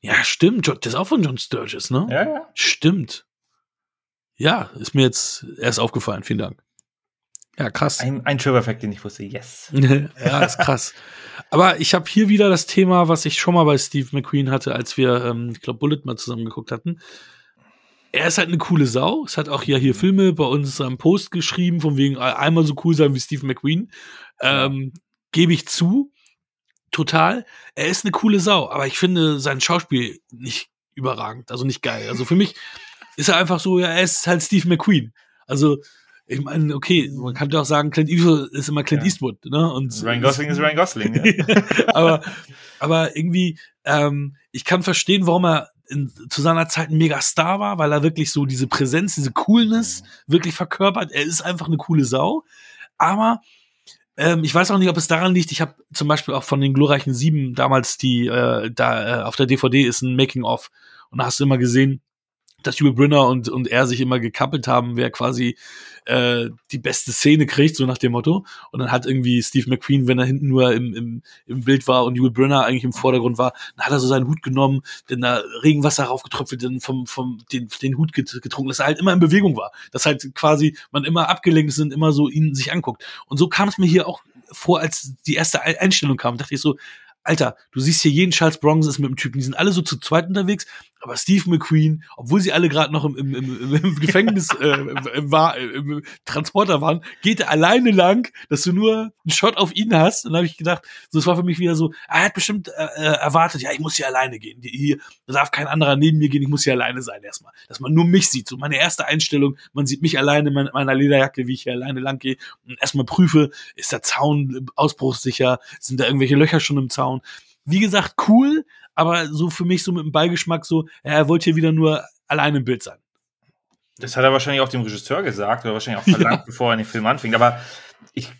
Ja, stimmt. Das ist auch von John Sturges, ne? Ja, ja. Stimmt. Ja, ist mir jetzt erst aufgefallen. Vielen Dank. Ja, krass. Ein, ein Trivia-Fact, den ich wusste. Yes. ja, ist krass. Aber ich habe hier wieder das Thema, was ich schon mal bei Steve McQueen hatte, als wir, ähm, ich glaube, Bullet mal zusammen geguckt hatten. Er ist halt eine coole Sau. Es hat auch ja hier Filme bei uns am Post geschrieben, von wegen äh, einmal so cool sein wie Steve McQueen. Ähm, Gebe ich zu. Total. Er ist eine coole Sau, aber ich finde sein Schauspiel nicht überragend, also nicht geil. Also für mich ist er einfach so, ja, er ist halt Steve McQueen. Also, ich meine, okay, man kann doch sagen, Clint Eastwood ist immer Clint Ja. Eastwood, ne? Und Ryan Gosling ist Ryan Gosling, ne? aber, aber irgendwie, ähm, ich kann verstehen, warum er in, zu seiner Zeit ein Megastar war, weil er wirklich so diese Präsenz, diese Coolness wirklich verkörpert. Er ist einfach eine coole Sau. Aber ähm, ich weiß auch nicht, ob es daran liegt. Ich habe zum Beispiel auch von den glorreichen Sieben damals die, äh, da äh, auf der DVD ist ein Making-of und da hast du immer gesehen, dass Yul Brynner und, und er sich immer gekappelt haben, wer quasi äh, die beste Szene kriegt, so nach dem Motto. Und dann hat irgendwie Steve McQueen, wenn er hinten nur im, im, im Bild war und Yul Brynner eigentlich im Vordergrund war, dann hat er so seinen Hut genommen, dann da Regenwasser raufgetröpfelt, dann vom, vom den, den Hut getrunken, dass er halt immer in Bewegung war. Dass halt quasi man immer abgelenkt ist und immer so ihn sich anguckt. Und so kam es mir hier auch vor, als die erste Einstellung kam, dachte ich so, Alter, du siehst hier jeden Charles Bronson ist mit dem Typen, die sind alle so zu zweit unterwegs, aber Steve McQueen, obwohl sie alle gerade noch im, im, im, im Gefängnis äh, im, war, im Transporter waren, geht er alleine lang, dass du nur einen Shot auf ihn hast. Und dann habe ich gedacht, so, das war für mich wieder so, er hat bestimmt äh, äh erwartet, ja, ich muss hier alleine gehen. Hier da darf kein anderer neben mir gehen, ich muss hier alleine sein erstmal. Dass man nur mich sieht. So meine erste Einstellung, man sieht mich alleine in meiner Lederjacke, wie ich hier alleine lang gehe und erstmal prüfe, ist der Zaun ausbruchssicher, sind da irgendwelche Löcher schon im Zaun. Wie gesagt, cool, aber so für mich so mit dem Beigeschmack so, er wollte hier wieder nur allein im Bild sein. Das hat er wahrscheinlich auch dem Regisseur gesagt oder wahrscheinlich auch verlangt, ja. bevor er den Film anfing. Aber ich,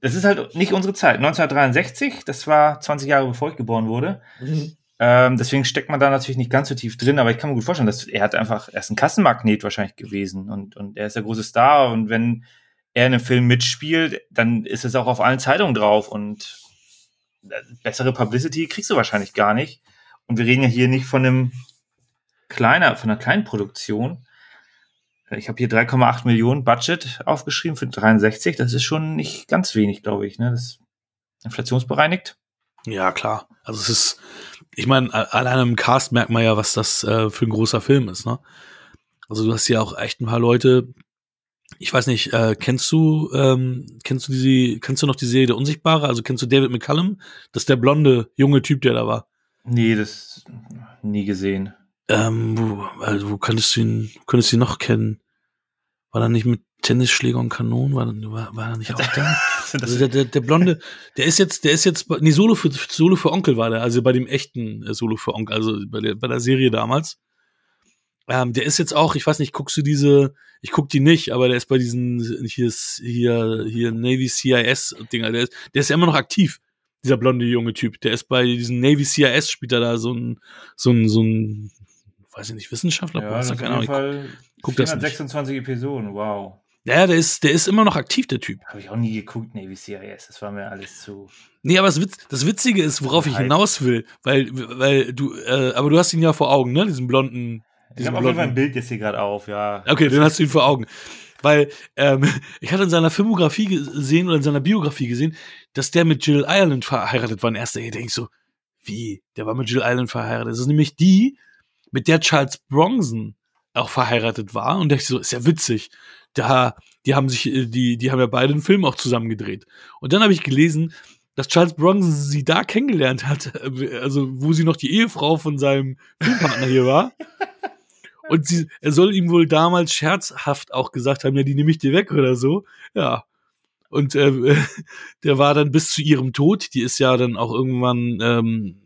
das ist halt nicht unsere Zeit. 1963, das war 20 Jahre bevor ich geboren wurde. Mhm. Ähm, deswegen steckt man da natürlich nicht ganz so tief drin, aber ich kann mir gut vorstellen, dass er hat einfach, er ist ein Kassenmagnet wahrscheinlich gewesen und, und er ist der große Star und wenn er in einem Film mitspielt, dann ist es auch auf allen Zeitungen drauf und bessere Publicity kriegst du wahrscheinlich gar nicht. Und wir reden ja hier nicht von einem kleiner, von einer kleinen Produktion. Ich habe hier 3,8 Millionen Budget aufgeschrieben für 63. Das ist schon nicht ganz wenig, glaube ich. Ne? Das ist inflationsbereinigt. Ja, klar. Also es ist, ich meine, allein im Cast merkt man ja, was das äh, für ein großer Film ist. Ne? Also du hast ja auch echt ein paar Leute, ich weiß nicht, äh, kennst du, ähm, kennst du diese, kennst du noch die Serie Der Unsichtbare? Also kennst du David McCallum? Das ist der blonde, junge Typ, der da war. Nee, das nie gesehen. Ähm, wo, also, wo könntest du ihn, könntest du ihn noch kennen? War er nicht mit Tennisschläger und Kanonen? War, war, war er nicht auch da? also der, der, der Blonde, der ist jetzt, der ist jetzt, nee, Solo für, Solo für Onkel war der, also bei dem echten äh, Solo für Onkel, also bei der, bei der Serie damals. Ähm, der ist jetzt auch, ich weiß nicht, guckst du diese, ich guck die nicht, aber der ist bei diesen, hier ist, hier, hier Navy CIS Dinger, der ist, der ist ja immer noch aktiv, dieser blonde junge Typ. Der ist bei diesen Navy CIS, spielt er da so ein, so ein, so ein, weiß ich nicht, Wissenschaftler, ja, das keine Ahnung. Fall guck, guck 426 Episoden, wow. Ja, der ist, der ist immer noch aktiv, der Typ. Habe ich auch nie geguckt, Navy CIS. Das war mir alles zu. Nee, aber das, Witz, das Witzige ist, worauf ich hinaus will, weil, weil du, äh, aber du hast ihn ja vor Augen, ne? Diesen blonden, ich habe auf jeden Fall ein Bild jetzt hier gerade auf, ja. Okay, dann hast du ihn vor Augen. Weil ähm, ich hatte in seiner Filmografie gesehen oder in seiner Biografie gesehen, dass der mit Jill Ireland verheiratet war in erster Ehe. denke ich so, wie? Der war mit Jill Ireland verheiratet. Das ist nämlich die, mit der Charles Bronson auch verheiratet war. Und dachte ich so, ist ja witzig. Da, die haben sich, äh, die, die haben ja beide einen Film auch zusammen gedreht. Und dann habe ich gelesen, dass Charles Bronson sie da kennengelernt hat, also wo sie noch die Ehefrau von seinem Filmpartner hier war. Und sie, er soll ihm wohl damals scherzhaft auch gesagt haben, ja, die nehme ich dir weg oder so. Ja. Und äh, der war dann bis zu ihrem Tod, die ist ja dann auch irgendwann ähm,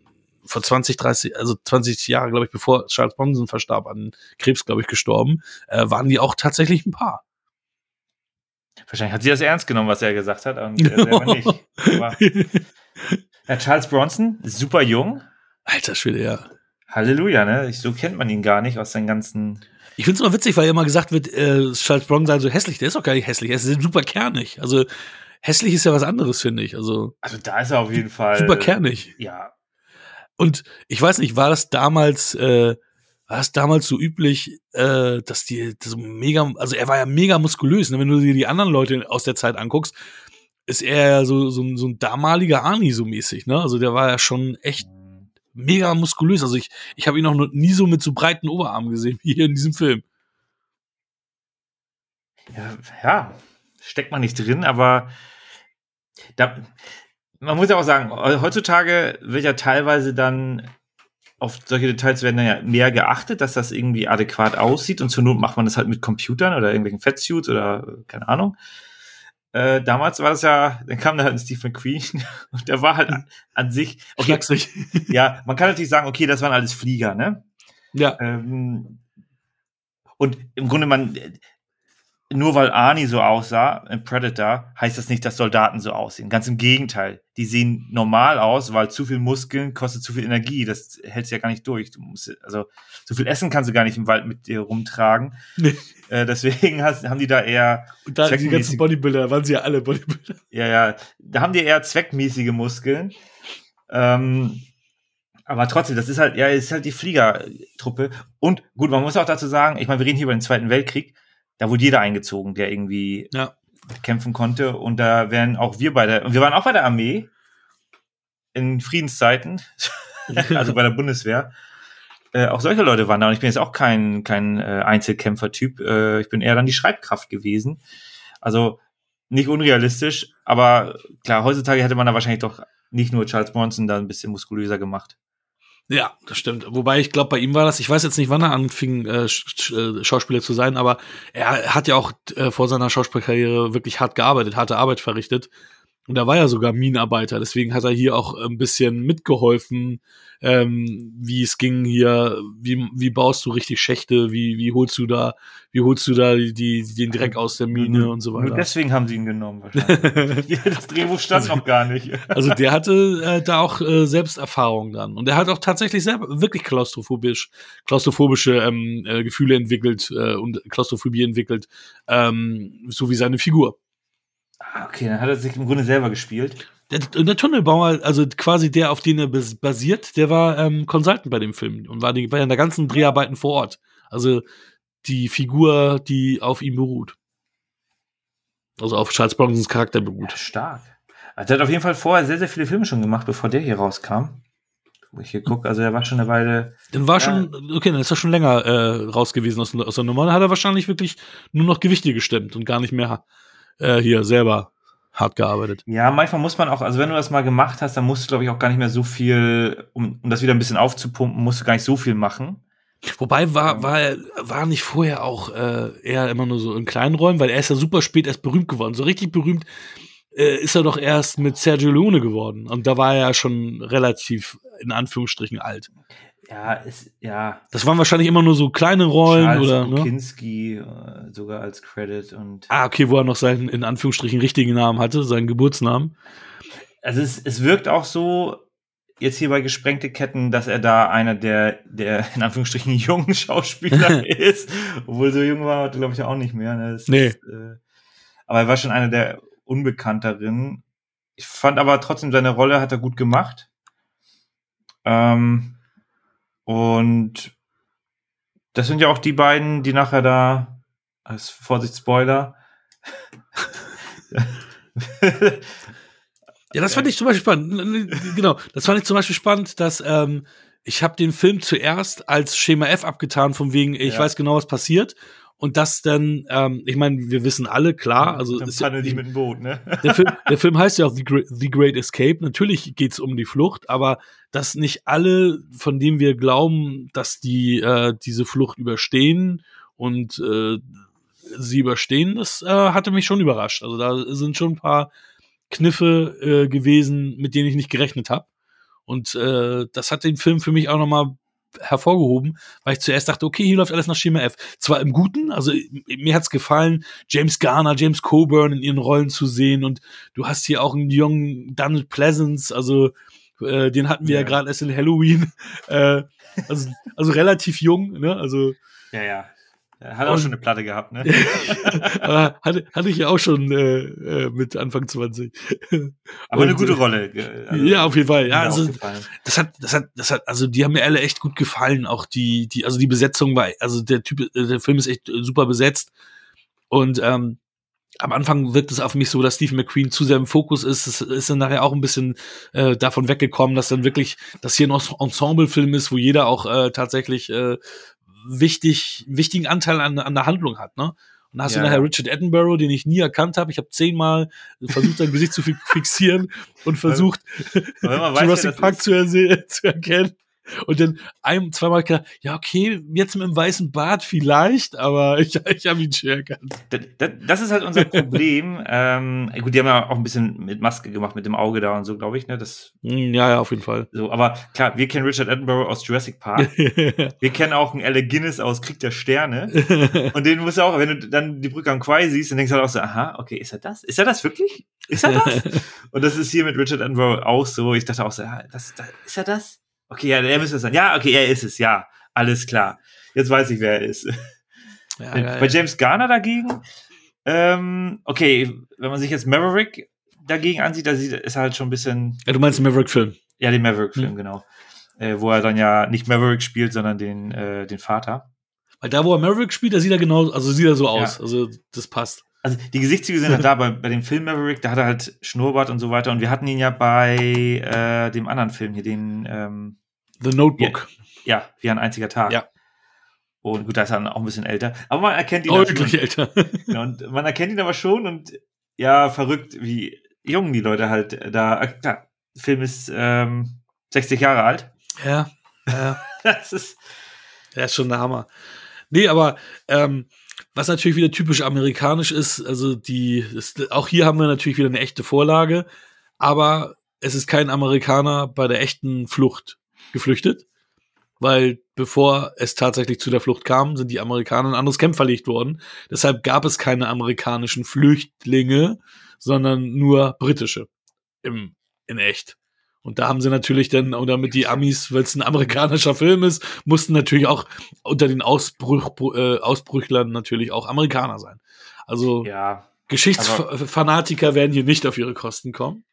vor 20, 30, also 20 Jahre, glaube ich, bevor Charles Bronson verstarb, an Krebs, glaube ich, gestorben, äh, waren die auch tatsächlich ein Paar. Wahrscheinlich hat sie das ernst genommen, was er gesagt hat, und selber nicht. Aber, ja, Charles Bronson, super jung. Alter Schwede, ja. Halleluja, ne? So kennt man ihn gar nicht aus seinen ganzen. Ich finde es immer witzig, weil immer gesagt wird, äh, Charles Bronson sei so hässlich. Der ist doch gar nicht hässlich. Er ist super kernig. Also hässlich ist ja was anderes, finde ich. Also, also da ist er auf jeden Fall. Super kernig. Ja. Und ich weiß nicht, war das damals, äh, war das damals so üblich, äh, dass die das mega, also er war ja mega muskulös. Ne? Wenn du dir die anderen Leute aus der Zeit anguckst, ist er ja so, so, so ein damaliger Arnie so mäßig. Ne? Also der war ja schon echt mega muskulös. Also ich, ich habe ihn noch nie so mit so breiten Oberarmen gesehen wie hier in diesem Film. Ja, ja steckt man nicht drin, aber da, man muss ja auch sagen, heutzutage wird ja teilweise dann auf solche Details werden dann ja mehr geachtet, dass das irgendwie adäquat aussieht und zur Not macht man das halt mit Computern oder irgendwelchen Fettsuits oder keine Ahnung. Äh, damals war das ja, dann kam da halt ein Steve McQueen und der war halt an, an sich. Okay, ja, man kann natürlich sagen, okay, das waren alles Flieger, ne? Ja. Ähm, und im Grunde man, nur weil Arnie so aussah im Predator, heißt das nicht, dass Soldaten so aussehen. Ganz im Gegenteil. Die sehen normal aus, weil zu viel Muskeln kostet zu viel Energie. Das hältst du ja gar nicht durch. Du musst, also, so viel Essen kannst du gar nicht im Wald mit dir rumtragen. Nee. Äh, deswegen hast, haben die da eher. Und da die ganzen Bodybuilder, waren sie ja alle Bodybuilder. Ja, ja, da haben die eher zweckmäßige Muskeln. Ähm, aber trotzdem, das ist halt, ja, ist halt die Fliegertruppe. Und gut, man muss auch dazu sagen, ich meine, wir reden hier über den Zweiten Weltkrieg, da wurde jeder eingezogen, der irgendwie Ja. kämpfen konnte. Und da wären auch wir bei der, und wir waren auch bei der Armee in Friedenszeiten, also bei der Bundeswehr. Äh, auch solche Leute waren da und ich bin jetzt auch kein, kein äh, Einzelkämpfer-Typ. Äh, ich bin eher dann die Schreibkraft gewesen. Also nicht unrealistisch, aber klar, heutzutage hätte man da wahrscheinlich doch nicht nur Charles Bronson da ein bisschen muskulöser gemacht. Ja, das stimmt. Wobei ich glaube, bei ihm war das, ich weiß jetzt nicht, wann er anfing, äh, Sch äh, Schauspieler zu sein, aber er hat ja auch äh, vor seiner Schauspielkarriere wirklich hart gearbeitet, harte Arbeit verrichtet. Und er war ja sogar Minenarbeiter, deswegen hat er hier auch ein bisschen mitgeholfen, ähm, wie es ging hier, wie, wie baust du richtig Schächte, wie, wie holst du da, wie holst du da die, die, den Dreck aus der Mine und so Nur weiter. deswegen haben sie ihn genommen wahrscheinlich. das Drehbuch stand noch gar nicht. Also der hatte äh, da auch äh, Selbsterfahrung dann. Und er hat auch tatsächlich selber wirklich klaustrophobisch, klaustrophobische ähm, äh, Gefühle entwickelt äh, und Klaustrophobie entwickelt, ähm, so wie seine Figur. Ah, Okay, dann hat er sich im Grunde selber gespielt. Der, der Tunnelbauer, also quasi der, auf den er bas- basiert, der war ähm, Consultant bei dem Film und war, die, in der ganzen Dreharbeiten vor Ort. Also die Figur, die auf ihm beruht. Also auf Charles Bronsons Charakter beruht. Ja, stark. Also der hat auf jeden Fall vorher sehr, sehr viele Filme schon gemacht, bevor der hier rauskam. Wo ich hier gucke, also er war schon eine Weile. Dann war Ja. schon, okay, dann ist er schon länger äh, raus gewesen aus, aus der Nummer. Dann hat er wahrscheinlich wirklich nur noch Gewichte gestemmt und gar nicht mehr äh, hier selber hart gearbeitet. Ja, manchmal muss man auch, also wenn du das mal gemacht hast, dann musst du, glaube ich, auch gar nicht mehr so viel, um, um das wieder ein bisschen aufzupumpen, musst du gar nicht so viel machen. Wobei war, war er war nicht vorher auch äh, eher immer nur so in kleinen Rollen, weil er ist ja super spät erst berühmt geworden. So richtig berühmt äh, ist er doch erst mit Sergio Leone geworden. Und da war er ja schon relativ in Anführungsstrichen alt. Ja, ist, ja. Das waren wahrscheinlich immer nur so kleine Rollen Charles oder. Ne? Bukowski, äh, sogar als Credit und. Ah, okay, wo er noch seinen in Anführungsstrichen richtigen Namen hatte, seinen Geburtsnamen. Also es, es wirkt auch so, jetzt hier bei Gesprengte Ketten, dass er da einer der, der in Anführungsstrichen jungen Schauspieler ist. Obwohl so jung war, glaube ich auch nicht mehr. Ne? Das Nee. Ist, äh, aber er war schon einer der unbekannteren. Ich fand aber trotzdem seine Rolle hat er gut gemacht. Ähm, und das sind ja auch die beiden, die nachher da, als Vorsicht Spoiler, Ja, das fand ich zum Beispiel spannend. Genau, das fand ich zum Beispiel spannend, dass ähm, ich habe den Film zuerst als Schema F abgetan, von wegen, ich Ja. weiß genau, was passiert. Und das dann, ähm, ich meine, wir wissen alle, klar, also dann ist die mit dem Boot, ne? der, Film, der Film heißt ja auch The Great, The Great Escape. Natürlich geht's um die Flucht, aber dass nicht alle, von denen wir glauben, dass die äh, diese Flucht überstehen und äh, sie überstehen, das äh, hatte mich schon überrascht. Also da sind schon ein paar Kniffe äh, gewesen, mit denen ich nicht gerechnet habe. Und äh, das hat den Film für mich auch nochmal hervorgehoben, weil ich zuerst dachte, okay, hier läuft alles nach Schema F. Zwar im Guten, also mir hat's gefallen, James Garner, James Coburn in ihren Rollen zu sehen und du hast hier auch einen jungen Donald Pleasance, also äh, den hatten wir ja, Ja. gerade erst in Halloween, äh, also, also relativ jung, ne, also Ja, ja. Er hat auch Und- schon eine Platte gehabt, ne? aber hatte, hatte ich ja auch schon äh, äh, mit Anfang 20. Aber eine Und, gute äh, Rolle. also, ja, auf jeden Fall. Ja, also das hat, das hat, das hat, also die haben mir alle echt gut gefallen. Auch die, die, also die Besetzung war, also der Typ, äh, der Film ist echt super besetzt. Und ähm, am Anfang wirkt es auf mich so, dass Steve McQueen zu sehr im Fokus ist. Es ist dann nachher auch ein bisschen äh, davon weggekommen, dass dann wirklich, dass hier ein Ens- Ensemble-Film ist, wo jeder auch äh, tatsächlich äh, wichtig, wichtigen Anteil an, an der Handlung hat, ne? Und dann hast Ja, du nachher ja. Richard Attenborough, den ich nie erkannt habe. Ich habe zehnmal versucht, sein Gesicht zu fi- fixieren und versucht, Jurassic das Park zu, zu erkennen. Und dann ein, zweimal gedacht, ja, okay, jetzt mit dem weißen Bart vielleicht, aber ich, ich habe ihn schon erkannt. Das, das, das ist halt unser Problem. ähm, gut, die haben ja auch ein bisschen mit Maske gemacht, mit dem Auge da und so, glaube ich. Ne? Das, Hm, Ja, ja, auf jeden Fall. so, aber klar, wir kennen Richard Attenborough aus Jurassic Park. wir kennen auch einen Alec Guinness aus Krieg der Sterne. Und den musst du auch, wenn du dann die Brücke am Quai siehst, dann denkst du halt auch so, aha, okay, ist er das? Ist er das wirklich? Ist er das? und das ist hier mit Richard Attenborough auch so. Ich dachte auch so, ja, das, das, ist er das? Okay, ja, er müsste es sein. Ja, okay, er ist es, ja. Alles klar. Jetzt weiß ich, wer er ist. ja, Bei. James Garner dagegen, ähm, okay, wenn man sich jetzt Maverick dagegen ansieht, da sieht, ist er halt schon ein bisschen, ja, du meinst den Maverick-Film. ja, den Maverick-Film, Mhm. genau. Äh, wo er dann ja nicht Maverick spielt, sondern den, äh, den Vater. Weil da, wo er Maverick spielt, da sieht er genau, also sieht er so aus. Ja. Also das passt. Also die Gesichtszüge sind halt da bei, bei dem Film Maverick, da hat er halt Schnurrbart und so weiter. Und wir hatten ihn ja bei äh, dem anderen Film hier, den, ähm, The Notebook. ja, wie ein einziger Tag. Ja. Und gut, da ist er dann auch ein bisschen älter. Aber man erkennt ihn Oh, schon. wirklich älter. Ja, und man erkennt ihn aber schon und ja, verrückt, wie jung die Leute halt da. Äh, klar, der Film ist ähm, 60 Jahre alt. ja, ja. Das ist. Der ist schon der Hammer. Nee, aber ähm, was natürlich wieder typisch amerikanisch ist, also die, ist, auch hier haben wir natürlich wieder eine echte Vorlage, aber es ist kein Amerikaner bei der echten Flucht geflüchtet, weil bevor es tatsächlich zu der Flucht kam, sind die Amerikaner in ein anderes Camp verlegt worden. Deshalb gab es keine amerikanischen Flüchtlinge, sondern nur britische im, in echt. Und da haben sie natürlich dann, und damit die Amis, weil es ein amerikanischer Film ist, mussten natürlich auch unter den Ausbruch, äh, Ausbrüchlern natürlich auch Amerikaner sein. Also Ja. Geschichtsfanatiker werden hier nicht auf ihre Kosten kommen.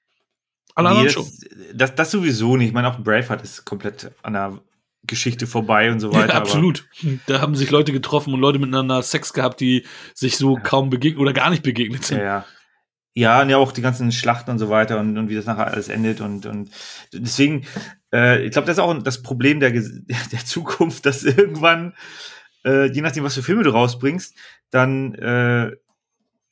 Alle anderen das, schon. das, das sowieso nicht. Ich meine, auch Braveheart ist komplett an der Geschichte vorbei und so weiter. Ja, absolut. Da haben sich Leute getroffen und Leute miteinander Sex gehabt, die sich so kaum begegnen oder gar nicht begegnet sind. ja, ja. Ja, und ja auch die ganzen Schlachten und so weiter und, und wie das nachher alles endet und, und deswegen, äh, ich glaube, das ist auch das Problem der, der Zukunft, dass irgendwann, äh, je nachdem, was für Filme du rausbringst, dann äh,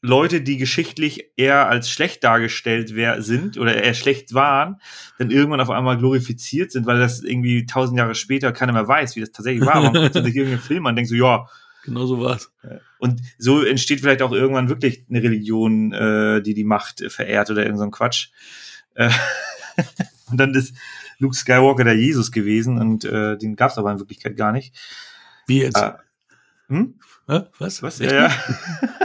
Leute, die geschichtlich eher als schlecht dargestellt wer sind oder eher schlecht waren, dann irgendwann auf einmal glorifiziert sind, weil das irgendwie tausend Jahre später keiner mehr weiß, wie das tatsächlich war. Man guckt sich irgendeinen Film an und denkt so, ja, Genau so war's. und so entsteht vielleicht auch irgendwann wirklich eine Religion, äh, die die Macht äh, verehrt oder irgend so Quatsch. Äh, und dann ist Luke Skywalker der Jesus gewesen und äh, den gab es aber in Wirklichkeit gar nicht. Wie jetzt? Äh, hm? Was? Was? Ja, ja.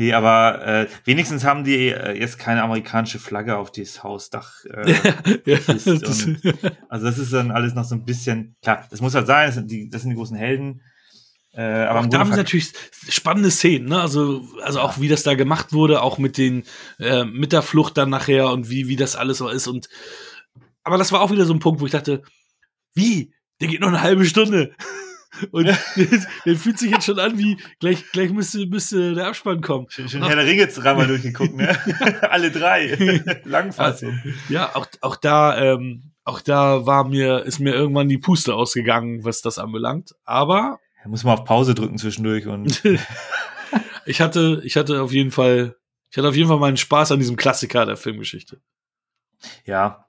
nee, aber äh, wenigstens haben die äh, jetzt keine amerikanische Flagge auf dieses Hausdach. Äh, ja, das, also das ist dann alles noch so ein bisschen, klar, das muss halt sein, das sind die, das sind die großen Helden. Äh, aber auch da haben sie natürlich spannende Szenen, ne? Also, also auch wie das da gemacht wurde, auch mit den, äh, mit der Flucht dann nachher und wie, wie das alles so ist. Und aber das war auch wieder so ein Punkt, wo ich dachte, wie? Der geht noch eine halbe Stunde. Und der fühlt sich jetzt schon an, wie gleich, gleich müsste, müsste der Abspann kommen. Schon, schon Herr der Ringe dreimal durchgeguckt, ne? Alle drei. Langfassung. Ja, auch, auch da, ähm, auch da war mir, ist mir irgendwann die Puste ausgegangen, was das anbelangt. Aber Da muss man auf Pause drücken zwischendurch und ich hatte, ich hatte auf jeden Fall, ich hatte auf jeden Fall meinen Spaß an diesem Klassiker der Filmgeschichte. ja.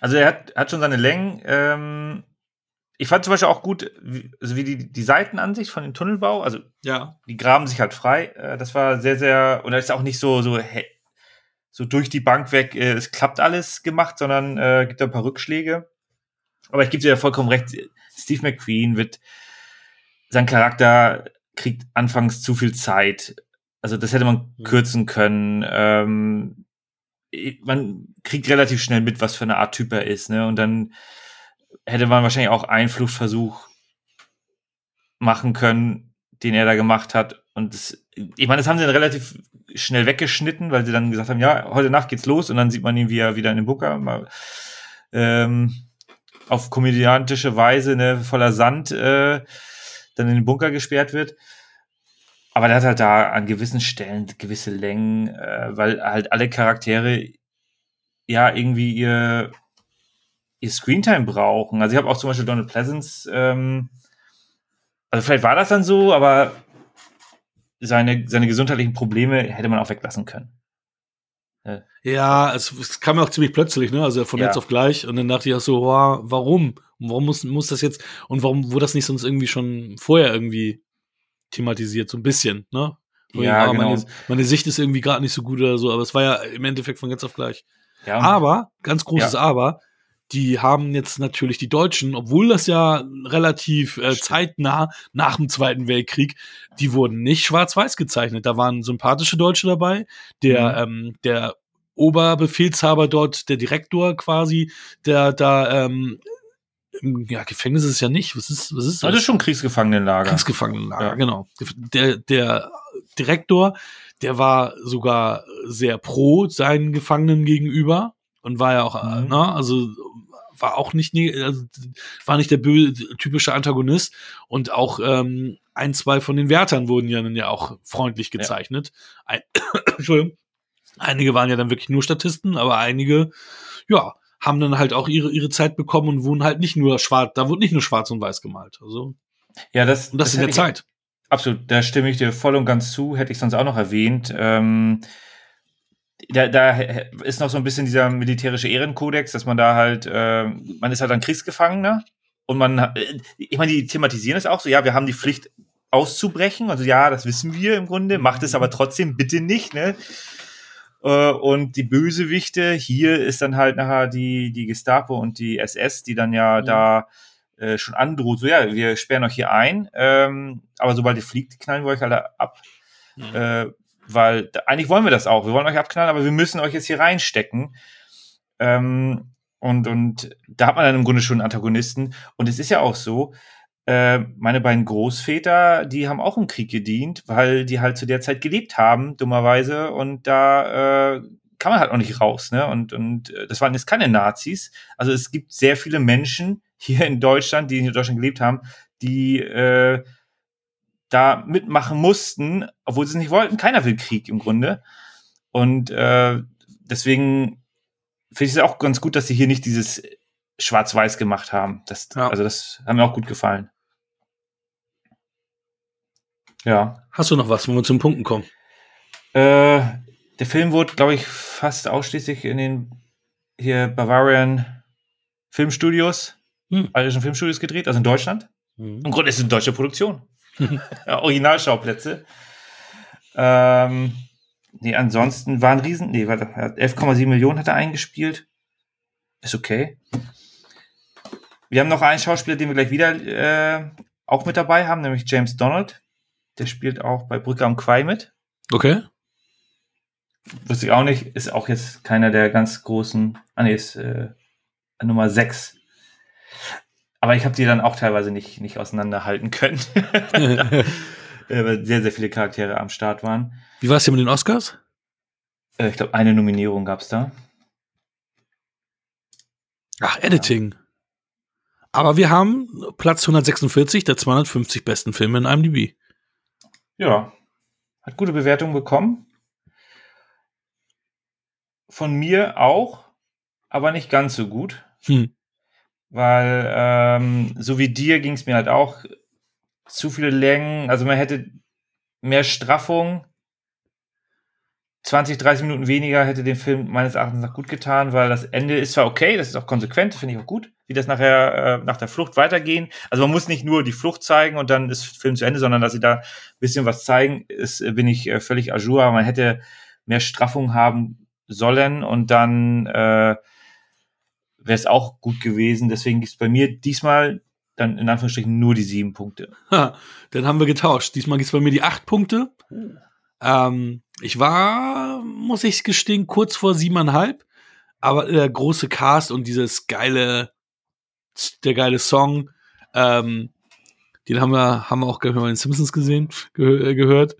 Also er hat, hat schon seine Längen. Ähm, ich fand zum Beispiel auch gut, wie, also wie die, die Seitenansicht von dem Tunnelbau, also Ja. die graben sich halt frei. Äh, das war sehr, sehr, und das ist auch nicht so, so, hä- so durch die Bank weg, äh, es klappt alles gemacht, sondern äh, gibt da ein paar Rückschläge. Aber ich gebe dir ja vollkommen recht, Steve McQueen wird, sein Charakter kriegt anfangs zu viel Zeit. Also das hätte man Mhm. kürzen können. Ähm, man kriegt relativ schnell mit, was für eine Art Typ er ist, ne? Und dann hätte man wahrscheinlich auch einen Fluchtversuch machen können, den er da gemacht hat. Und das, ich meine, das haben sie dann relativ schnell weggeschnitten, weil sie dann gesagt haben, ja, heute Nacht geht's los und dann sieht man ihn, wie er wieder in den Bunker mal, ähm, auf komödiantische Weise, ne, voller Sand, äh, dann in den Bunker gesperrt wird. Aber der hat halt da an gewissen Stellen gewisse Längen, äh, weil halt alle Charaktere ja irgendwie ihr, ihr Screentime brauchen. Also ich habe auch zum Beispiel Donald Pleasance, ähm, also vielleicht war das dann so, aber seine, seine gesundheitlichen Probleme hätte man auch weglassen können. Ja, es, es kam ja auch ziemlich plötzlich, ne? Also von Ja. jetzt auf gleich. Und dann dachte ich auch so, wow, warum Warum muss, muss das jetzt, und warum wurde das nicht sonst irgendwie schon vorher irgendwie thematisiert, so ein bisschen, ne? Ja, genau. meine, meine Sicht ist irgendwie gerade nicht so gut oder so, aber es war ja im Endeffekt von jetzt auf gleich. Ja, Aber, ganz großes Ja. Aber, die haben jetzt natürlich die Deutschen, obwohl das ja relativ äh, zeitnah nach dem Zweiten Weltkrieg, die wurden nicht schwarz-weiß gezeichnet. Da waren sympathische Deutsche dabei. Der, ähm, der Oberbefehlshaber dort, der Direktor quasi, der da, ähm, ja, Gefängnis ist ja nicht. Was ist, was ist das ist schon Kriegsgefangenenlager. Kriegsgefangenenlager, Ja. genau. Der, der Direktor, der war sogar sehr pro seinen Gefangenen gegenüber und war ja auch, äh, Mhm. ne, also war auch nicht, also, war nicht der typische Antagonist und auch ähm, ein, zwei von den Wärtern wurden ja dann ja auch freundlich gezeichnet. Ein, Entschuldigung. Einige waren ja dann wirklich nur Statisten, aber einige, ja, haben dann halt auch ihre, ihre Zeit bekommen und wurden halt nicht nur schwarz, da wurde nicht nur schwarz und weiß gemalt. Also, Ja, das, und das, in hätte der Zeit. Absolut, da stimme ich dir voll und ganz zu, hätte ich sonst auch noch erwähnt. Ähm, da, da ist noch so ein bisschen dieser militärische Ehrenkodex, dass man da halt, äh, man ist halt ein Kriegsgefangener und man, äh, ich meine, die thematisieren es auch so, ja, wir haben die Pflicht auszubrechen, also ja, das wissen wir im Grunde, macht es aber trotzdem bitte nicht, ne? Äh, Und die Bösewichte, hier ist dann halt nachher die, die Gestapo und die SS, die dann ja Mhm. da äh, schon androht, so ja, wir sperren euch hier ein, ähm, aber sobald ihr fliegt, knallen wir euch alle ab. Mhm. Weil eigentlich wollen wir das auch. Wir wollen euch abknallen, aber wir müssen euch jetzt hier reinstecken. Ähm, und, und da hat man dann im Grunde schon einen Antagonisten. Und es ist ja auch so, äh, meine beiden Großväter, die haben auch im Krieg gedient, weil die halt zu der Zeit gelebt haben, dummerweise. Und da äh, kann man halt auch nicht raus. Ne? Und, und äh, das waren jetzt keine Nazis. Also es gibt sehr viele Menschen hier in Deutschland, die in Deutschland gelebt haben, die äh, da mitmachen mussten, obwohl sie es nicht wollten. Keiner will Krieg im Grunde. Und äh, deswegen finde ich es auch ganz gut, dass sie hier nicht dieses Schwarz-Weiß gemacht haben. Das, Ja. Also das hat mir auch gut gefallen. Ja. Hast du noch was, wo wir zum Punkten kommen? Äh, der Film wurde, glaube ich, fast ausschließlich in den hier Bavarian Filmstudios, Hm. bayerischen Filmstudios gedreht, also in Deutschland. Im Grunde ist es eine deutsche Produktion. Originalschauplätze. Ähm, nee, ansonsten war ein Riesen. Nee, warte, er hat 11,7 Millionen hat er eingespielt. Ist okay. Wir haben noch einen Schauspieler, den wir gleich wieder äh, auch mit dabei haben, nämlich James Donald. Der spielt auch bei Brücke am Quai mit. Okay. Wusste ich auch nicht. Ist auch jetzt keiner der ganz großen. Ah, nee, ist äh, Nummer 6. Aber ich habe die dann auch teilweise nicht, nicht auseinanderhalten können. äh, weil sehr, sehr viele Charaktere am Start waren. Wie war es hier mit den Oscars? Äh, ich glaube, eine Nominierung gab's da. Ach, Editing. Aber wir haben Platz 146 der 250 besten Filme in IMDb. Ja. Hat gute Bewertungen bekommen. Von mir auch, aber nicht ganz so gut. Hm. Weil, ähm, so wie dir ging es mir halt auch zu viele Längen. Also man hätte mehr Straffung. 20, 30 Minuten weniger hätte dem Film meines Erachtens nach gut getan, weil das Ende ist zwar okay, das ist auch konsequent, finde ich auch gut, wie das nachher äh, nach der Flucht weitergehen. Also man muss nicht nur die Flucht zeigen und dann ist Film zu Ende, sondern dass sie da ein bisschen was zeigen, ist, äh, bin ich äh, völlig à man hätte mehr Straffung haben sollen und dann äh, wäre es auch gut gewesen. Deswegen gibt es bei mir diesmal dann in Anführungsstrichen nur die sieben Punkte. Ha, dann haben wir getauscht. Diesmal gibt es bei mir die acht Punkte. Hm. Ähm, ich war, muss ich gestehen, kurz vor siebeneinhalb. Aber der große Cast und dieses geile, der geile Song, ähm, den haben wir, haben wir auch gehört, in Simpsons gesehen, ge äh, gehört.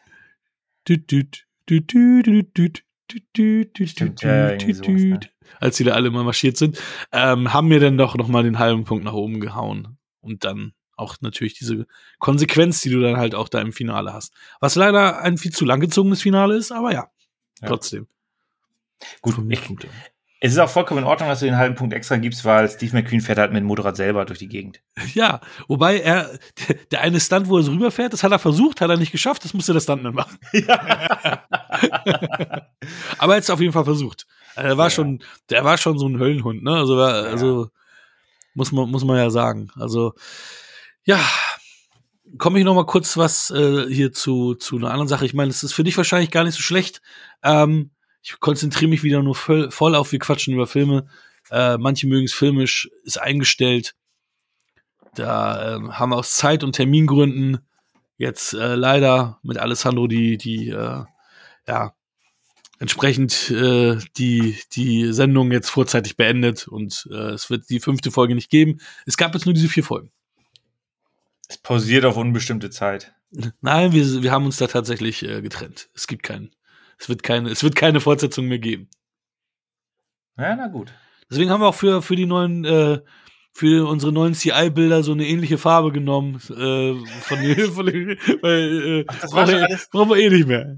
düt, düt, düt, düt, düt, düt. Als die da alle mal marschiert sind, ähm, haben mir dann doch noch mal den halben Punkt nach oben gehauen. Und dann auch natürlich diese Konsequenz, die du dann halt auch da im Finale hast. Was leider ein viel zu langgezogenes Finale ist, aber ja, Ja. trotzdem. Gut, ich. Es ist auch vollkommen in Ordnung, dass du den halben Punkt extra gibst, weil Steve McQueen fährt halt mit dem Motorrad selber durch die Gegend. Ja, wobei er, der, eine Stunt, wo er so rüberfährt, das hat er versucht, hat er nicht geschafft, das musste der Stuntman machen. Aber er hat es auf jeden Fall versucht. Also, Der war Ja. schon, der war schon so ein Höllenhund, ne? Also, war, Ja. also Muss man, muss man ja sagen. Also, ja, komme ich noch mal kurz was äh, hier zu, zu einer anderen Sache. Ich meine, es ist für dich wahrscheinlich gar nicht so schlecht. Ähm, ich konzentriere mich wieder nur voll, voll auf, wir quatschen über Filme. Äh, manche mögen es filmisch, ist eingestellt. Da äh, haben wir aus Zeit- und Termingründen jetzt äh, leider mit Alessandro die, die, äh, ja, entsprechend äh, die, die Sendung jetzt vorzeitig beendet und äh, es wird die fünfte Folge nicht geben. Es gab jetzt nur diese vier Folgen. Es pausiert auf unbestimmte Zeit. Nein, wir, wir haben uns da tatsächlich getrennt. Es gibt keinen. Es wird keine, es wird keine Fortsetzung mehr geben. Ja, na gut. Deswegen haben wir auch für, für die neuen, äh, für unsere neuen CI-Bilder so eine ähnliche Farbe genommen. Äh, von, den- von, den- weil, äh, Ach, das brauchen, alles- brauchen wir eh nicht mehr.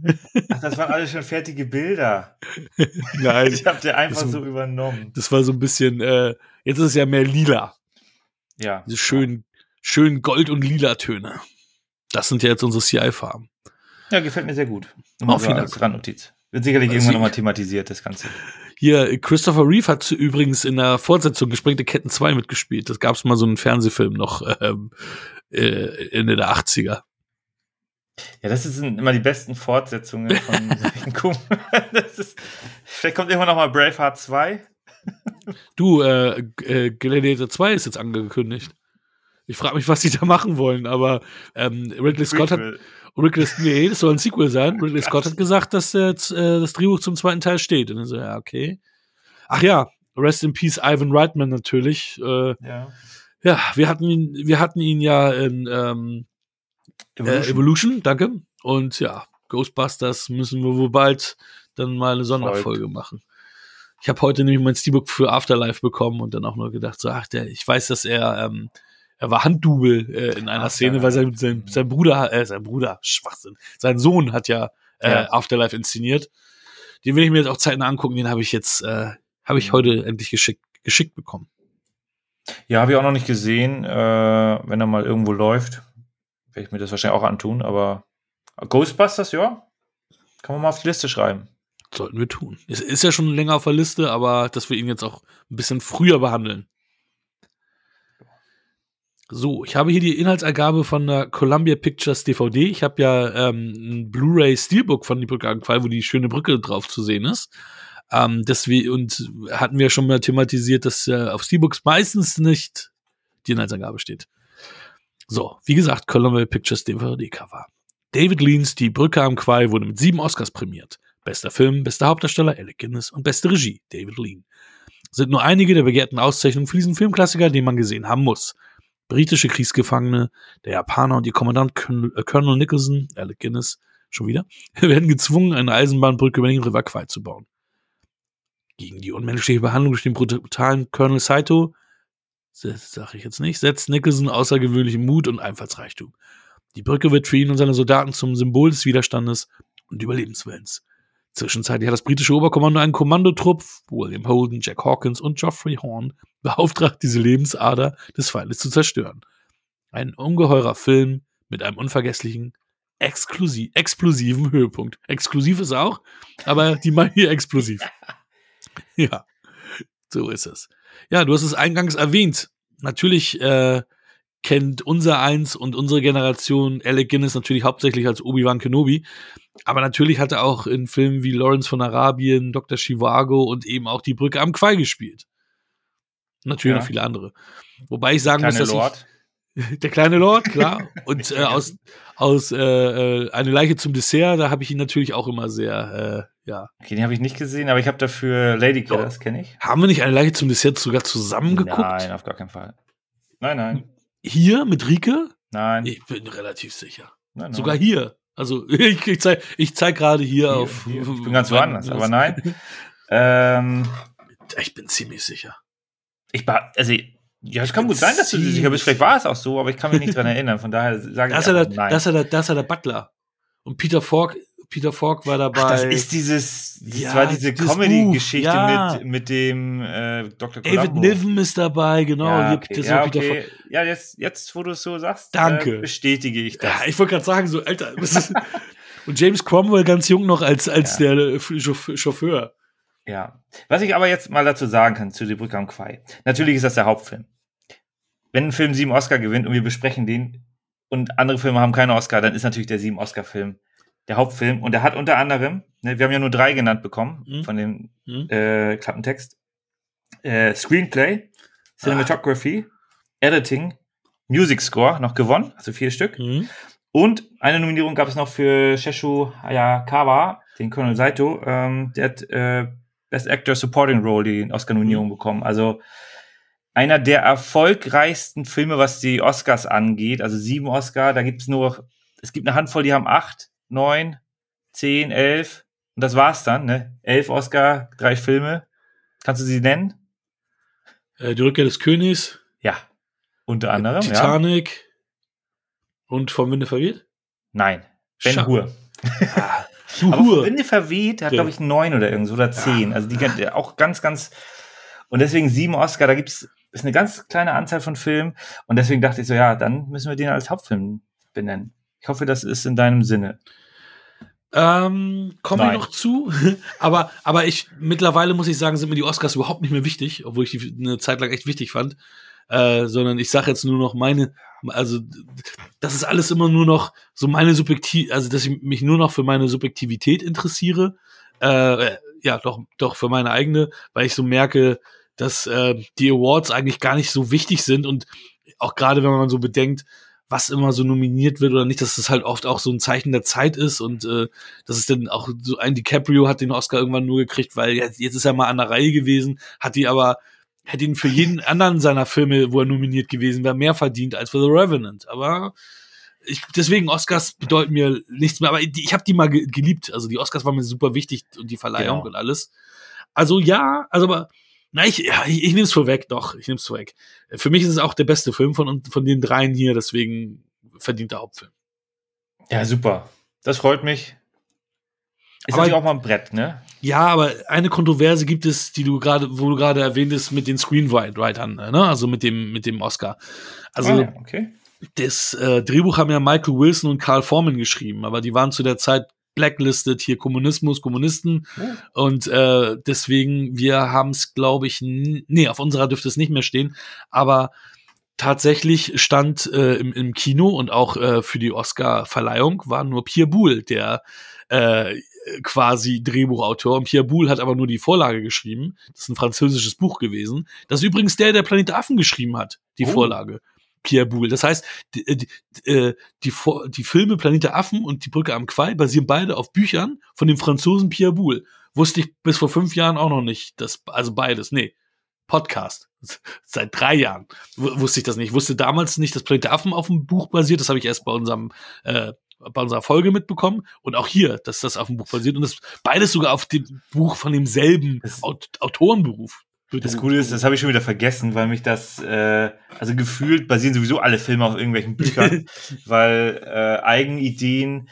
Ach, das waren alles schon fertige Bilder. Nein, Ich habe dir einfach Das- so übernommen. das war so ein bisschen, äh, jetzt ist es ja mehr lila. Ja. Diese schönen, schönen Gold- und lila Töne. Das sind ja jetzt unsere CI-Farben. Ja, gefällt mir sehr gut. Oh, Nur vielen Dank. Randnotiz. Wird sicherlich Also irgendwann nochmal thematisiert, das Ganze. Hier, Christopher Reeve hat übrigens in der Fortsetzung Gesprengte Ketten 2 mitgespielt. Das gab es mal so einen Fernsehfilm noch ähm, äh, Ende der 80er. Ja, das sind immer die besten Fortsetzungen von solchen. Das ist, vielleicht kommt irgendwann nochmal Braveheart 2. Du, äh, äh, Gladiator 2 ist jetzt angekündigt. Ich frage mich, was die da machen wollen, aber ähm, Ridley Scott hat. Ridley, nee, das soll ein Sequel sein. Ridley Scott hat gesagt, dass äh, das Drehbuch zum zweiten Teil steht. Und dann so, ja, okay. Ach ja, Rest in Peace, Ivan Reitman natürlich. Äh, Ja. ja, wir hatten ihn, wir hatten ihn ja in ähm, Evolution. Äh, Evolution, danke. Und ja, Ghostbusters müssen wir wohl bald dann mal eine Sonderfolge machen. Ich habe heute nämlich mein Steelbook für Afterlife bekommen und dann auch nur gedacht, so, ach, der, ich weiß, dass er, ähm, er war Handdubel äh, in einer Afterlife. Szene, weil sein, sein, sein Bruder, äh, sein Bruder, Schwachsinn, sein Sohn hat ja, äh, Ja. Afterlife inszeniert. Den will ich mir jetzt auch zeitnah angucken, den habe ich jetzt, äh, habe ich Mhm. heute endlich geschickt, geschickt bekommen. Ja, habe ich auch noch nicht gesehen. Äh, wenn er mal irgendwo läuft, werde ich mir das wahrscheinlich auch antun. Aber Ghostbusters, ja, kann man mal auf die Liste schreiben. Sollten wir tun. Es ist ja schon länger auf der Liste, aber dass wir ihn jetzt auch ein bisschen früher behandeln. So, ich habe hier die Inhaltsergabe von der Columbia Pictures DVD. Ich habe ja ähm, ein Blu-ray Steelbook von die Brücke angefallen, wo die schöne Brücke drauf zu sehen ist. Ähm, wir, und hatten wir schon mal thematisiert, dass äh, auf Steelbooks meistens nicht die Inhaltsangabe steht. So, wie gesagt, Columbia Pictures DVD-Cover. David Leans Die Brücke am Quai wurde mit sieben Oscars prämiert. Bester Film, bester Hauptdarsteller Alec Guinness und beste Regie David Lean. Sind nur einige der begehrten Auszeichnungen für diesen Filmklassiker, den man gesehen haben muss. Britische Kriegsgefangene, der Japaner und ihr Kommandant Colonel äh, Colonel Nicholson, Alec Guinness, schon wieder, werden gezwungen, eine Eisenbahnbrücke über den River Kwai zu bauen. Gegen die unmenschliche Behandlung durch den brutalen Colonel Saito, das sage ich jetzt nicht, setzt Nicholson außergewöhnlichen Mut und Einfallsreichtum. Die Brücke wird für ihn und seine Soldaten zum Symbol des Widerstandes und Überlebenswillens. Zwischenzeitlich hat das britische Oberkommando einen Kommandotrupp, William Holden, Jack Hawkins und Geoffrey Horn, beauftragt, diese Lebensader des Feindes zu zerstören. Ein ungeheurer Film mit einem unvergesslichen, exklusiv, explosiven Höhepunkt. Exklusiv ist er auch, aber die mal hier explosiv. Ja, so ist es. Ja, du hast es eingangs erwähnt. Natürlich äh, kennt unser Eins und unsere Generation Alec Guinness natürlich hauptsächlich als Obi-Wan Kenobi. Aber natürlich hat er auch in Filmen wie Lawrence von Arabien, Dr. Chivago und eben auch Die Brücke am Quai gespielt. Natürlich Ja. noch viele andere. Wobei ich sagen muss, Kleine dass Lord. ich, der kleine Lord, klar. Und äh, aus, aus äh, äh, Eine Leiche zum Dessert, da habe ich ihn natürlich auch immer sehr, äh, ja. Okay, den habe ich nicht gesehen, aber ich habe dafür Lady Killers, kenne ich. Haben wir nicht Eine Leiche zum Dessert sogar zusammen geguckt? Nein, auf gar keinen Fall. Nein, nein. Hier mit Rike? Nein. Ich bin relativ sicher. nein, nein. Sogar hier. Also ich, ich zeige zeig gerade hier, Hier, auf. hier. Ich bin ganz woanders, aber nein. Ähm, Ich bin ziemlich sicher. ich war, also, ja, es kann gut sein, dass du dir sicher bist. Vielleicht war es auch so, aber ich kann mich nicht dran erinnern. Von daher sage ich ist, ja einfach der, nein. das, ist ja der, das ist ja der Butler. Und Peter Falk, Peter Falk war dabei. Ach, das ist dieses, das Ja, war diese Comedy-Geschichte ja. mit, mit dem äh, Dr. David Columbo. Niven ist dabei, genau. ja, okay. ja, okay. Ja jetzt, jetzt, wo du es so sagst, Danke. Äh, bestätige ich das. Ja, ich wollte gerade sagen, so, Alter. und James Cromwell ganz jung noch als, als Ja. der äh, Chauff- Chauffeur. Ja. Was ich aber jetzt mal dazu sagen kann, zu Die Brücke am Quai. Natürlich ist das der Hauptfilm. wenn ein Film sieben Oscar gewinnt und wir besprechen den und andere Filme haben keine Oscar, dann ist natürlich der sieben Oscar-Film der Hauptfilm. Und er hat unter anderem, ne, wir haben ja nur drei genannt bekommen Mhm. von dem Mhm. äh, Klappentext. Äh, Screenplay, Cinematography, Editing, Music Score noch gewonnen, also vier Stück. Mhm. Und eine Nominierung gab es noch für Sheshu Hayakawa, den Colonel Saito. Ähm, der hat äh, Best Actor Supporting Role die Oscar-Nominierung bekommen. Also einer der erfolgreichsten Filme, was die Oscars angeht. Also sieben Oscar, da gibt es nur, es gibt eine Handvoll, die haben acht, neun, zehn, elf. Und das war's dann, ne? Elf Oscar, drei Filme. Kannst du sie nennen? Äh, die Rückkehr des Königs, Ja. Unter anderem, ja. Titanic und vom Winde verweht. Nein. Ben Scha- Hur. Ah, Aber Hur. Winde verweht, hat, Ja. glaube ich, neun oder irgend so oder zehn. Also die auch ganz, ganz. Und deswegen sieben Oscar, da gibt's ist eine ganz kleine Anzahl von Filmen. Und deswegen dachte ich so, ja, dann müssen wir den als Hauptfilm benennen. Ich hoffe, das ist in deinem Sinne. Ähm, kommen wir Nein. noch zu. aber, aber ich, mittlerweile muss ich sagen, sind mir die Oscars überhaupt nicht mehr wichtig, obwohl ich die eine Zeit lang echt wichtig fand. Äh, sondern ich sage jetzt nur noch meine, also das ist alles immer nur noch so meine Subjektiv, also dass ich mich nur noch für meine Subjektivität interessiere. Äh, ja, doch, doch für meine eigene, weil ich so merke, dass äh, die Awards eigentlich gar nicht so wichtig sind und auch gerade wenn man so bedenkt, was immer so nominiert wird oder nicht, dass das halt oft auch so ein Zeichen der Zeit ist und äh, dass es dann auch so ein DiCaprio hat den Oscar irgendwann nur gekriegt, weil jetzt, jetzt ist er mal an der Reihe gewesen, hat die aber hätte ihn für jeden anderen seiner Filme, wo er nominiert gewesen wäre, mehr verdient als für The Revenant. Aber ich, deswegen Oscars bedeuten mir nichts mehr. Aber ich habe die mal ge geliebt. Also die Oscars waren mir super wichtig und die Verleihung Genau. und alles. Also ja, also aber na, ich, ja, ich, ich nehme es vorweg, doch, ich nehme es vorweg. Für mich ist es auch der beste Film von, von den dreien hier, deswegen verdient der Hauptfilm. Ja, super. Das freut mich. Ist Aber- natürlich auch mal ein Brett, ne? Ja, aber eine Kontroverse gibt es, die du gerade, wo du gerade erwähntest, mit den Screenwritern, ne? Also mit dem, mit dem Oscar. Also Ah, okay. das äh, Drehbuch haben ja Michael Wilson und Carl Forman geschrieben, aber die waren zu der Zeit blacklisted, hier Kommunismus, Kommunisten. Oh. Und äh, deswegen, wir haben es, glaube ich, nee, auf unserer dürfte es nicht mehr stehen, aber tatsächlich stand äh, im, im Kino und auch äh, für die Oscar-Verleihung war nur Pierre Boulle, der äh, quasi Drehbuchautor. Und Pierre Boulle hat aber nur die Vorlage geschrieben. Das ist ein französisches Buch gewesen. Das ist übrigens der, der Planet Affen geschrieben hat, die Oh. Vorlage. Pierre Boulle. Das heißt, die, die, äh, die, die Filme Planet der Affen und Die Brücke am Quai basieren beide auf Büchern von dem Franzosen Pierre Boulle. Wusste ich bis vor fünf Jahren auch noch nicht. Das, also beides. Nee. Podcast. Seit drei Jahren wusste ich das nicht. Ich wusste damals nicht, dass Planet der Affen auf dem Buch basiert. Das habe ich erst bei unserem äh, bei unserer Folge mitbekommen. Und auch hier, dass das auf dem Buch basiert. Und das beides sogar auf dem Buch von demselben Aut Autorenberuf. Das Gute ist, das habe ich schon wieder vergessen, weil mich das, äh, also gefühlt basieren sowieso alle Filme auf irgendwelchen Büchern, weil äh, Eigenideen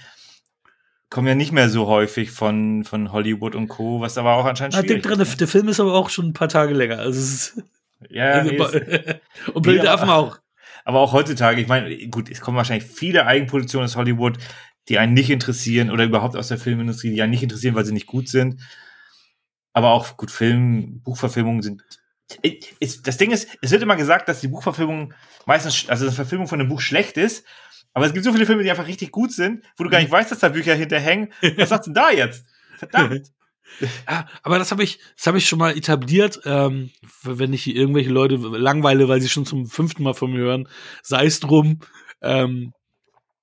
kommen ja nicht mehr so häufig von, von Hollywood und Co., was aber auch anscheinend Ah, schwierig denk dran, der, ist. der Film ist aber auch schon ein paar Tage länger. Also es ist, ne? Ja, also, nee, ist, und aber- Affen auch. aber auch heutzutage, ich meine, gut, es kommen wahrscheinlich viele Eigenproduktionen aus Hollywood, die einen nicht interessieren oder überhaupt aus der Filmindustrie, die einen nicht interessieren, weil sie nicht gut sind. Aber auch gut, Film, Buchverfilmungen sind. Ist, das Ding ist, es wird immer gesagt, dass die Buchverfilmung meistens, also die Verfilmung von einem Buch schlecht ist. Aber es gibt so viele Filme, die einfach richtig gut sind, wo du gar nicht weißt, dass da Bücher hinterhängen. Was sagst du da jetzt? Verdammt. Ja, aber das habe ich, das habe ich schon mal etabliert. Ähm, wenn ich irgendwelche Leute langweile, weil sie schon zum fünften Mal von mir hören, sei es drum. Ähm,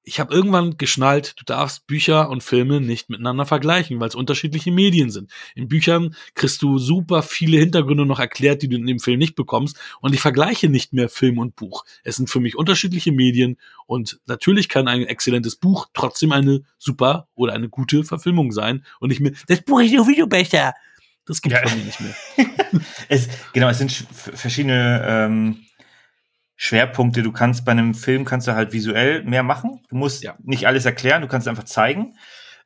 ich habe irgendwann geschnallt, du darfst Bücher und Filme nicht miteinander vergleichen, weil es unterschiedliche Medien sind. In Büchern kriegst du super viele Hintergründe noch erklärt, die du in dem Film nicht bekommst. Und ich vergleiche nicht mehr Film und Buch. Es sind für mich unterschiedliche Medien und natürlich kann ein exzellentes Buch trotzdem eine super oder eine gute Verfilmung sein und nicht mehr, das Buch ist nur Video besser. Das gibt's Ja. bei mir nicht mehr. Es, genau, es sind sch- verschiedene ähm, Schwerpunkte. Du kannst bei einem Film kannst du halt visuell mehr machen. Du musst Ja. nicht alles erklären, du kannst einfach zeigen.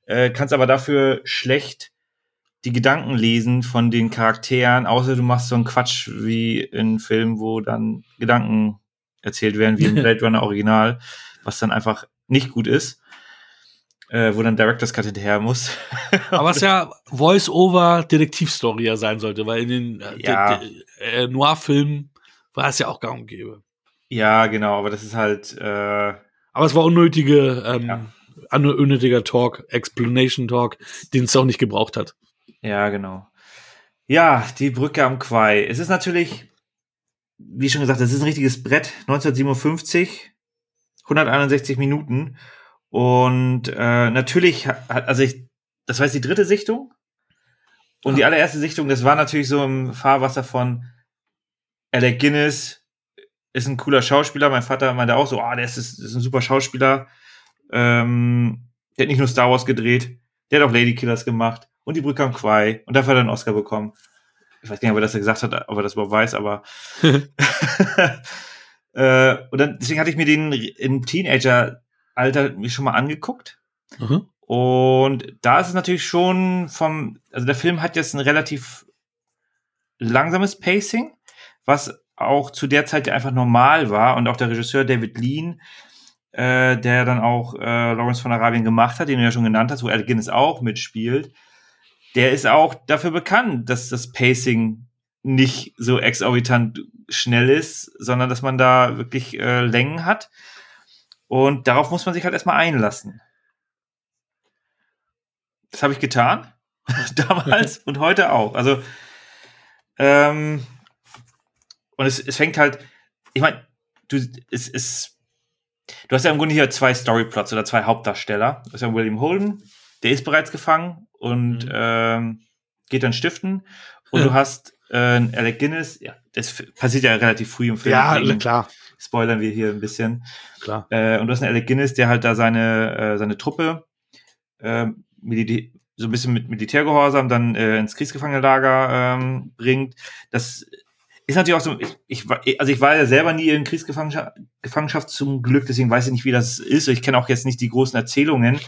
Äh, kannst aber dafür schlecht die Gedanken lesen von den Charakteren, außer du machst so einen Quatsch wie in Filmen, wo dann Gedanken erzählt werden, wie im Blade Runner Original, was dann einfach nicht gut ist. Äh, wo dann Director's Cut hinterher muss. Aber es ja Voice-Over-Detektivstory ja sein sollte, weil in den äh, Ja. äh, Noir-Filmen war es ja auch gang und gäbe. Ja, genau, aber das ist halt. Äh, aber es war unnötige, ähm, Ja. unnötiger Talk, Explanation Talk, den es auch nicht gebraucht hat. ja, genau. Ja, die Brücke am Quai. Es ist natürlich, wie schon gesagt, es ist ein richtiges Brett. 1957, 161 Minuten. Und äh, natürlich hat, also ich, das war jetzt die dritte Sichtung. Und die allererste Sichtung, das war natürlich so im Fahrwasser von Alec Guinness, ist ein cooler Schauspieler. Mein Vater meinte auch so, ah, der ist, ist ein super Schauspieler. Ähm, der hat nicht nur Star Wars gedreht, der hat auch Lady Killers gemacht und die Brücke am Quai und dafür hat er einen Oscar bekommen. Ich weiß gar nicht, ob er das gesagt hat, ob er das überhaupt weiß, aber äh, und dann, deswegen hatte ich mir den im Teenager-Alter mir schon mal angeguckt. Mhm. Und da ist es natürlich schon vom, also der Film hat jetzt ein relativ langsames Pacing, was auch zu der Zeit einfach normal war und auch der Regisseur David Lean, äh, der dann auch äh, Lawrence von Arabien gemacht hat, den du ja schon genannt hast, wo Alec Guinness auch mitspielt, der ist auch dafür bekannt, dass das Pacing nicht so exorbitant schnell ist, sondern dass man da wirklich äh, Längen hat. Und darauf muss man sich halt erstmal einlassen. Das habe ich getan. Damals und heute auch. Also, ähm, und es, es fängt halt, ich meine, du, es ist, du hast ja im Grunde hier zwei Storyplots oder zwei Hauptdarsteller. Das ist ja William Holden, der ist bereits gefangen und Mhm. ähm, geht dann stiften. Und Ja. du hast äh, Alec Guinness, ja, das passiert ja relativ früh im Film. Ja, klar, Spoilern wir hier ein bisschen. klar. Äh, und du hast einen Alec Guinness, der halt da seine, äh, seine Truppe äh, so ein bisschen mit Militärgehorsam dann äh, ins Kriegsgefangenenlager ähm, bringt. Das ist natürlich auch so, ich, ich, war- also ich war ja selber nie in Kriegsgefangenschaft Gefangenschaft zum Glück, deswegen weiß ich nicht, wie das ist. Ich kenne auch jetzt nicht die großen Erzählungen,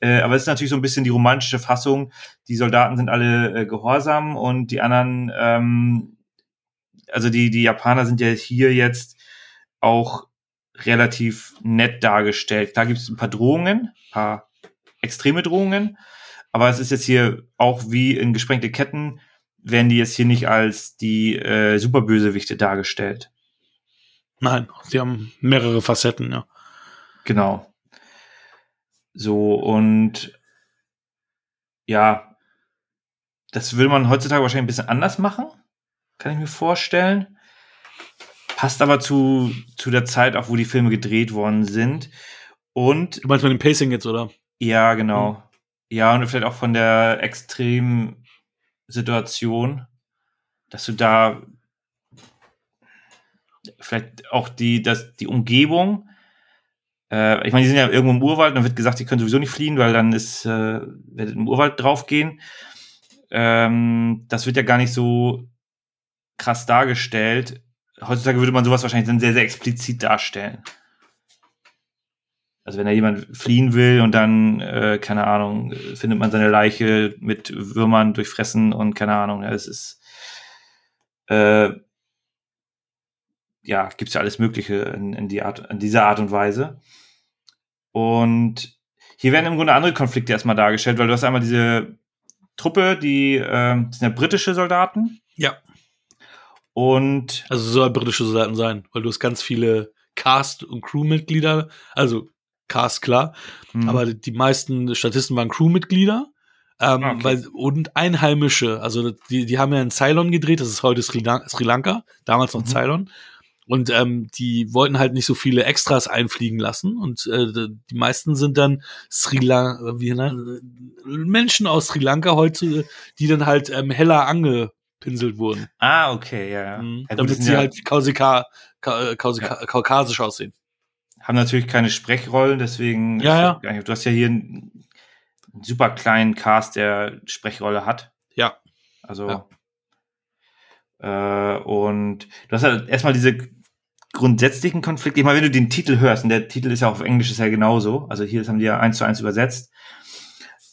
äh, aber es ist natürlich so ein bisschen die romantische Fassung. Die Soldaten sind alle äh, gehorsam und die anderen, ähm, also die, die Japaner sind ja hier jetzt auch relativ nett dargestellt. Klar gibt es ein paar Drohungen, ein paar extreme Drohungen, aber es ist jetzt hier auch wie in gesprengte Ketten, werden die jetzt hier nicht als die äh, Superbösewichte dargestellt. Nein, sie haben mehrere Facetten, ja. Genau. So, und ja, das würde man heutzutage wahrscheinlich ein bisschen anders machen, kann ich mir vorstellen. Passt aber zu, zu der Zeit auch, wo die Filme gedreht worden sind. Und Du meinst mit dem Pacing jetzt, oder? Ja, genau. Ja, und vielleicht auch von der extremen Situation, dass du da vielleicht auch die, das, die Umgebung, äh, ich meine, die sind ja irgendwo im Urwald, dann wird gesagt, die können sowieso nicht fliehen, weil dann ist, äh, werdet im Urwald draufgehen. Ähm, das wird ja gar nicht so krass dargestellt. Heutzutage würde man sowas wahrscheinlich dann sehr, sehr explizit darstellen. Also wenn da jemand fliehen will und dann, äh, keine Ahnung, findet man seine Leiche mit Würmern durchfressen und keine Ahnung, ja, es ist, äh, ja, gibt's ja alles Mögliche in, in, die Art, in dieser Art und Weise. Und hier werden im Grunde andere Konflikte erstmal dargestellt, weil du hast einmal diese Truppe, die äh, das sind ja britische Soldaten. Ja. Und Also es soll britische Soldaten sein, weil du hast ganz viele Cast- und Crewmitglieder, also Cast klar, hm, aber die meisten Statisten waren Crewmitglieder. Ähm, Ah, okay. weil, und Einheimische, also die, die haben ja in Ceylon gedreht, das ist heute Sri, Lan Sri Lanka, damals noch Mhm. Ceylon. Und ähm, die wollten halt nicht so viele Extras einfliegen lassen. Und äh, die meisten sind dann Sri Lanka, wie ne, Menschen aus Sri Lanka heute, die dann halt ähm, heller angepinselt wurden. ah, okay, ja, ja. Mhm. ja gut, damit sie ja, halt kausika, ka, äh, kausika, kaukasisch aussehen. Haben natürlich keine Sprechrollen, deswegen Ja, ja. du hast ja hier einen, einen super kleinen Cast, der Sprechrolle hat. Ja. Also Ja. Äh, und du hast halt erstmal diese grundsätzlichen Konflikte. Ich meine, wenn du den Titel hörst, und der Titel ist ja auf Englisch ist ja genauso, also hier haben die ja eins zu eins übersetzt.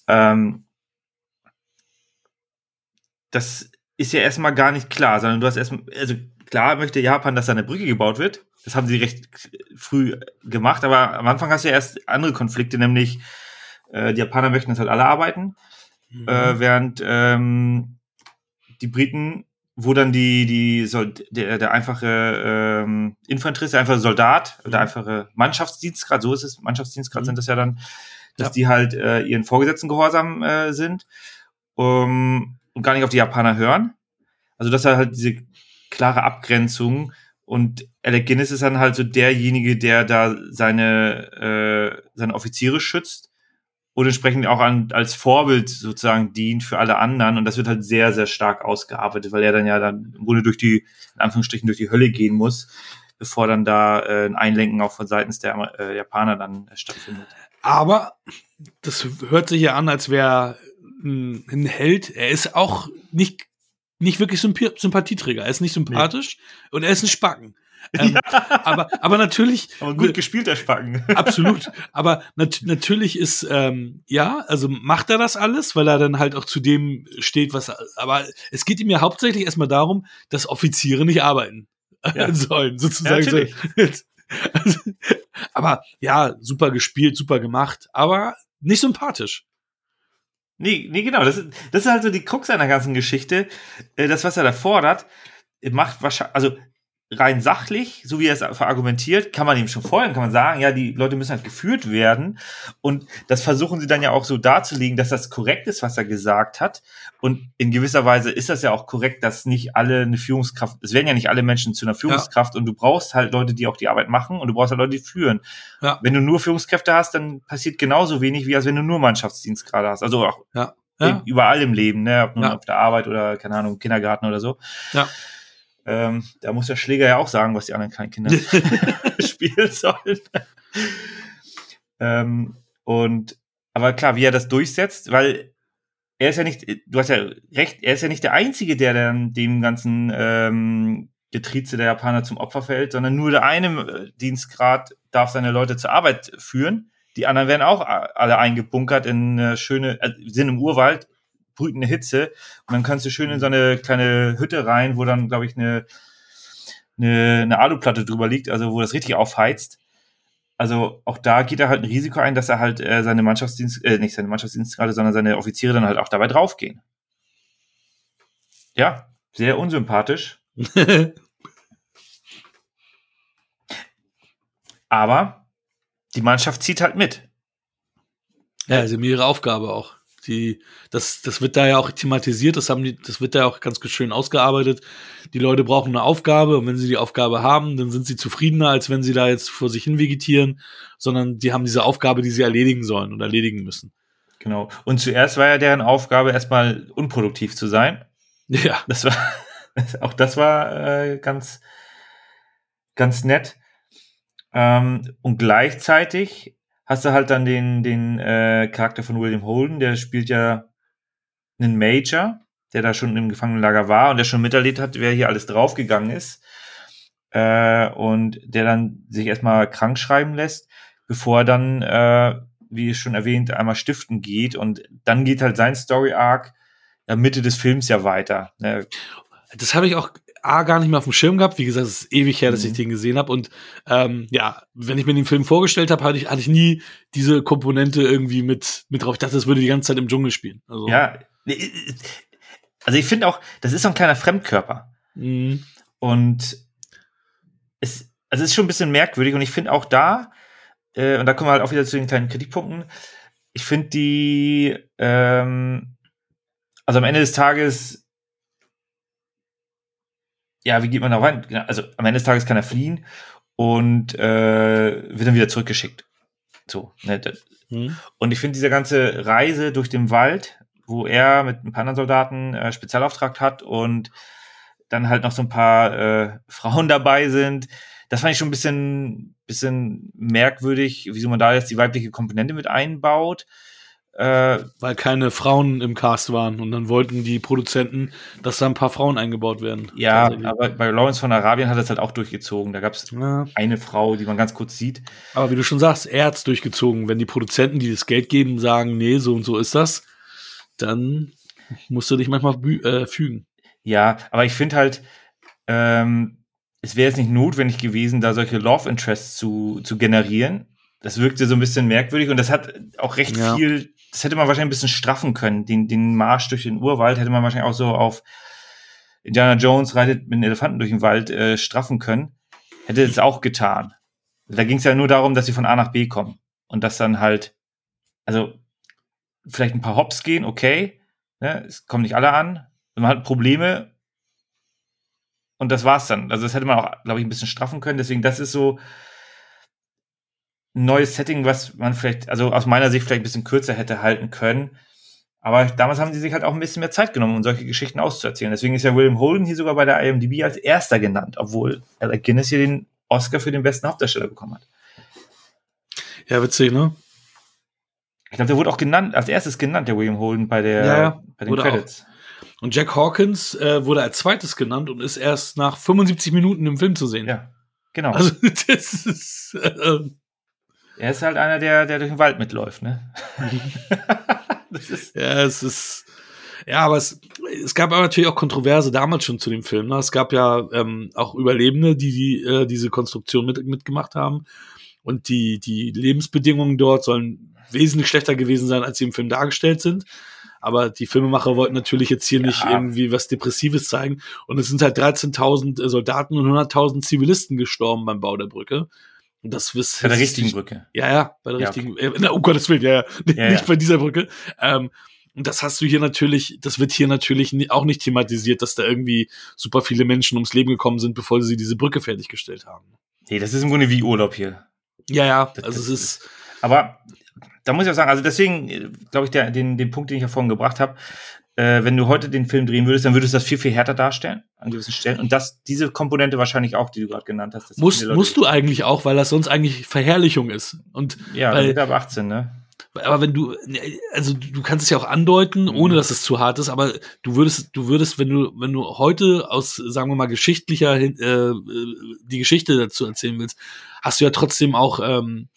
Ähm, das ist ja erstmal gar nicht klar, sondern du hast erstmal, also klar möchte Japan, dass da eine Brücke gebaut wird. Das haben sie recht früh gemacht, aber am Anfang hast du ja erst andere Konflikte, nämlich äh, die Japaner möchten, dass halt alle arbeiten, Mhm. äh, während ähm, die Briten wo dann die, die Sold der, der einfache ähm, Infanterist, der einfache Soldat, der einfache Mannschaftsdienstgrad, so ist es, Mannschaftsdienstgrad Mhm. sind das ja dann, dass Ja. die halt äh, ihren Vorgesetzten gehorsam äh, sind um, und gar nicht auf die Japaner hören. Also dass er halt diese klare Abgrenzung und Alec Guinness ist dann halt so derjenige, der da seine, äh, seine Offiziere schützt und entsprechend auch an, als Vorbild sozusagen dient für alle anderen. Und das wird halt sehr, sehr stark ausgearbeitet, weil er dann ja dann im Grunde durch die, in Anführungsstrichen, durch die Hölle gehen muss, bevor dann da äh, ein Einlenken auch von seitens der äh, Japaner dann äh, stattfindet. Aber das hört sich ja an, als wäre ein, ein Held. Er ist auch nicht, nicht wirklich Sympathieträger. Er ist nicht sympathisch und er ist ein Spacken. Ähm, aber, aber natürlich. Aber gut gespielt, der Spacken. Absolut. Aber nat natürlich ist, ähm, ja, also macht er das alles, weil er dann halt auch zu dem steht, was, aber es geht ihm ja hauptsächlich erstmal darum, dass Offiziere nicht arbeiten Ja. sollen, sozusagen. Ja. Also, aber ja, super gespielt, super gemacht, aber nicht sympathisch. Nee, nee, genau. Das, ist- das ist halt so die Krux einer ganzen Geschichte. Äh, Das, was er da fordert, macht wahrscheinlich, also rein sachlich, so wie er es verargumentiert, kann man ihm schon folgen, kann man sagen, ja, die Leute müssen halt geführt werden. Und das versuchen sie dann ja auch so darzulegen, dass das korrekt ist, was er gesagt hat. Und in gewisser Weise ist das ja auch korrekt, dass nicht alle eine Führungskraft, es werden ja nicht alle Menschen zu einer Führungskraft und du brauchst halt Leute, die auch die Arbeit machen und du brauchst halt Leute, die führen. Ja. Wenn du nur Führungskräfte hast, dann passiert genauso wenig, wie als wenn du nur Mannschaftsdienst gerade hast. Also auch Ja. überall im Leben, ne? Ob nun Ja. auf der Arbeit oder, keine Ahnung, Kindergarten oder so. Ja. Ähm, da muss der Schläger ja auch sagen, was die anderen kleinen Kinder spielen sollen. ähm, und, aber klar, wie er das durchsetzt, weil er ist ja nicht, du hast ja recht, er ist ja nicht der Einzige, der dann dem ganzen ähm, Getrieze der Japaner zum Opfer fällt, sondern nur der eine äh, Dienstgrad darf seine Leute zur Arbeit führen. Die anderen werden auch alle eingebunkert in eine schöne, äh, sind im Urwald, brütende Hitze. Und dann kannst du schön in so eine kleine Hütte rein, wo dann, glaube ich, eine, eine, eine Aluplatte drüber liegt, also wo das richtig aufheizt. Also auch da geht er halt ein Risiko ein, dass er halt äh, seine Mannschaftsdienst, äh, nicht seine Mannschaftsdienstgrade, sondern seine Offiziere dann halt auch dabei draufgehen. Ja, sehr unsympathisch. Aber die Mannschaft zieht halt mit. Ja, also ihre Aufgabe auch. Die, das, das wird da ja auch thematisiert, das haben die, das wird da ja auch ganz schön ausgearbeitet. Die Leute brauchen eine Aufgabe und wenn sie die Aufgabe haben, dann sind sie zufriedener, als wenn sie da jetzt vor sich hin vegetieren, sondern die haben diese Aufgabe, die sie erledigen sollen und erledigen müssen. Genau. Und zuerst war ja deren Aufgabe, erstmal unproduktiv zu sein. Ja. Das war, auch das war äh, ganz, ganz nett. Ähm, und gleichzeitig hast du halt dann den, den äh, Charakter von William Holden, der spielt ja einen Major, der da schon im Gefangenenlager war und der schon miterlebt hat, wer hier alles draufgegangen ist. Äh, und der dann sich erstmal krank schreiben lässt, bevor er dann, äh, wie schon erwähnt, einmal stiften geht. Und dann geht halt sein Story-Arc ja, Mitte des Films ja weiter. Ne? Das habe ich auch A, gar nicht mehr auf dem Schirm gehabt. Wie gesagt, es ist ewig her, dass Mhm. ich den gesehen habe. Und ähm, ja, wenn ich mir den Film vorgestellt habe, hatte ich, hatte ich nie diese Komponente irgendwie mit, mit drauf. Ich dachte, das würde die ganze Zeit im Dschungel spielen. Also, Ja, also ich finde auch, das ist so ein kleiner Fremdkörper. Mhm. Und es, also es ist schon ein bisschen merkwürdig und ich finde auch da, äh, und da kommen wir halt auch wieder zu den kleinen Kritikpunkten, ich finde die, ähm, also am Ende des Tages, ja, wie geht man da rein? Genau, Also am Ende des Tages kann er fliehen und äh, wird dann wieder zurückgeschickt. So, ne, Mhm. und ich finde diese ganze Reise durch den Wald, wo er mit ein paar anderen Soldaten äh, Spezialauftrag hat und dann halt noch so ein paar äh, Frauen dabei sind, das fand ich schon ein bisschen, bisschen merkwürdig, wieso man da jetzt die weibliche Komponente mit einbaut. Äh, Weil keine Frauen im Cast waren. Und dann wollten die Produzenten, dass da ein paar Frauen eingebaut werden. ja, aber bei Lawrence von Arabien hat es halt auch durchgezogen. Da gab es Ja, eine Frau, die man ganz kurz sieht. aber wie du schon sagst, er hat's durchgezogen. Wenn die Produzenten, die das Geld geben, sagen, nee, so und so ist das, dann musst du dich manchmal äh, fügen. Ja, aber ich finde halt, ähm, es wäre jetzt nicht notwendig gewesen, da solche Love Interests zu, zu generieren. Das wirkte so ein bisschen merkwürdig und das hat auch recht Ja. viel, das hätte man wahrscheinlich ein bisschen straffen können. Den, den Marsch durch den Urwald hätte man wahrscheinlich auch so auf Indiana Jones reitet mit einem Elefanten durch den Wald äh, straffen können, hätte es auch getan. Da ging es ja nur darum, dass sie von A nach B kommen. Und dass dann halt, also vielleicht ein paar Hops gehen, okay. Ne? Es kommen nicht alle an. Man hat Probleme. Und das war's dann. Also das hätte man auch, glaube ich, ein bisschen straffen können. Deswegen, das ist so ein neues Setting, was man vielleicht, also aus meiner Sicht vielleicht ein bisschen kürzer hätte halten können. Aber damals haben sie sich halt auch ein bisschen mehr Zeit genommen, um solche Geschichten auszuerzählen. Deswegen ist ja William Holden hier sogar bei der IMDb als erster genannt, obwohl Alec Guinness hier den Oscar für den besten Hauptdarsteller bekommen hat. Ja, witzig, ne? Ich glaube, der wurde auch genannt, als erstes genannt, der William Holden bei der Ja, bei den Credits. Und Jack Hawkins äh, wurde als zweites genannt und ist erst nach 75 Minuten im Film zu sehen. Ja, genau. Also das ist äh, er ist halt einer, der, der durch den Wald mitläuft, ne? das ist, ja, es ist ja, aber es, es gab aber natürlich auch Kontroverse damals schon zu dem Film. Ne? Es gab ja ähm, auch Überlebende, die, die äh, diese Konstruktion mit, mitgemacht haben. Und die, die Lebensbedingungen dort sollen wesentlich schlechter gewesen sein, als sie im Film dargestellt sind. Aber die Filmemacher wollten natürlich jetzt hier Ja. nicht irgendwie was Depressives zeigen. Und es sind halt 13.000 Soldaten und 100.000 Zivilisten gestorben beim Bau der Brücke. Und das wisst bei der richtigen Brücke. ja, ja, bei der Ja, richtigen, äh, na, um Gottes Willen, ja, ja, Ja, nicht ja. bei dieser Brücke. Ähm, und das hast du hier natürlich, das wird hier natürlich auch nicht thematisiert, dass da irgendwie super viele Menschen ums Leben gekommen sind, bevor sie diese Brücke fertiggestellt haben. Nee, das ist im Grunde wie Urlaub hier. Ja, ja, Das- also es das ist, Aber da muss ich auch sagen, also deswegen glaube ich, der, den, den Punkt, den ich ja vorhin gebracht habe, äh, wenn du heute den Film drehen würdest, dann würdest du das viel, viel härter darstellen an gewissen Stellen. Und das, diese Komponente wahrscheinlich auch, die du gerade genannt hast. musst, musst du eigentlich auch, weil das sonst eigentlich Verherrlichung ist. Und, Ja, weil- ab 18, ne? aber wenn du, also du kannst es ja auch andeuten, Mhm. ohne dass es zu hart ist, aber du würdest, du würdest, wenn du, wenn du heute aus, sagen wir mal, geschichtlicher, äh, äh, die Geschichte dazu erzählen willst, hast du ja trotzdem auch ähm,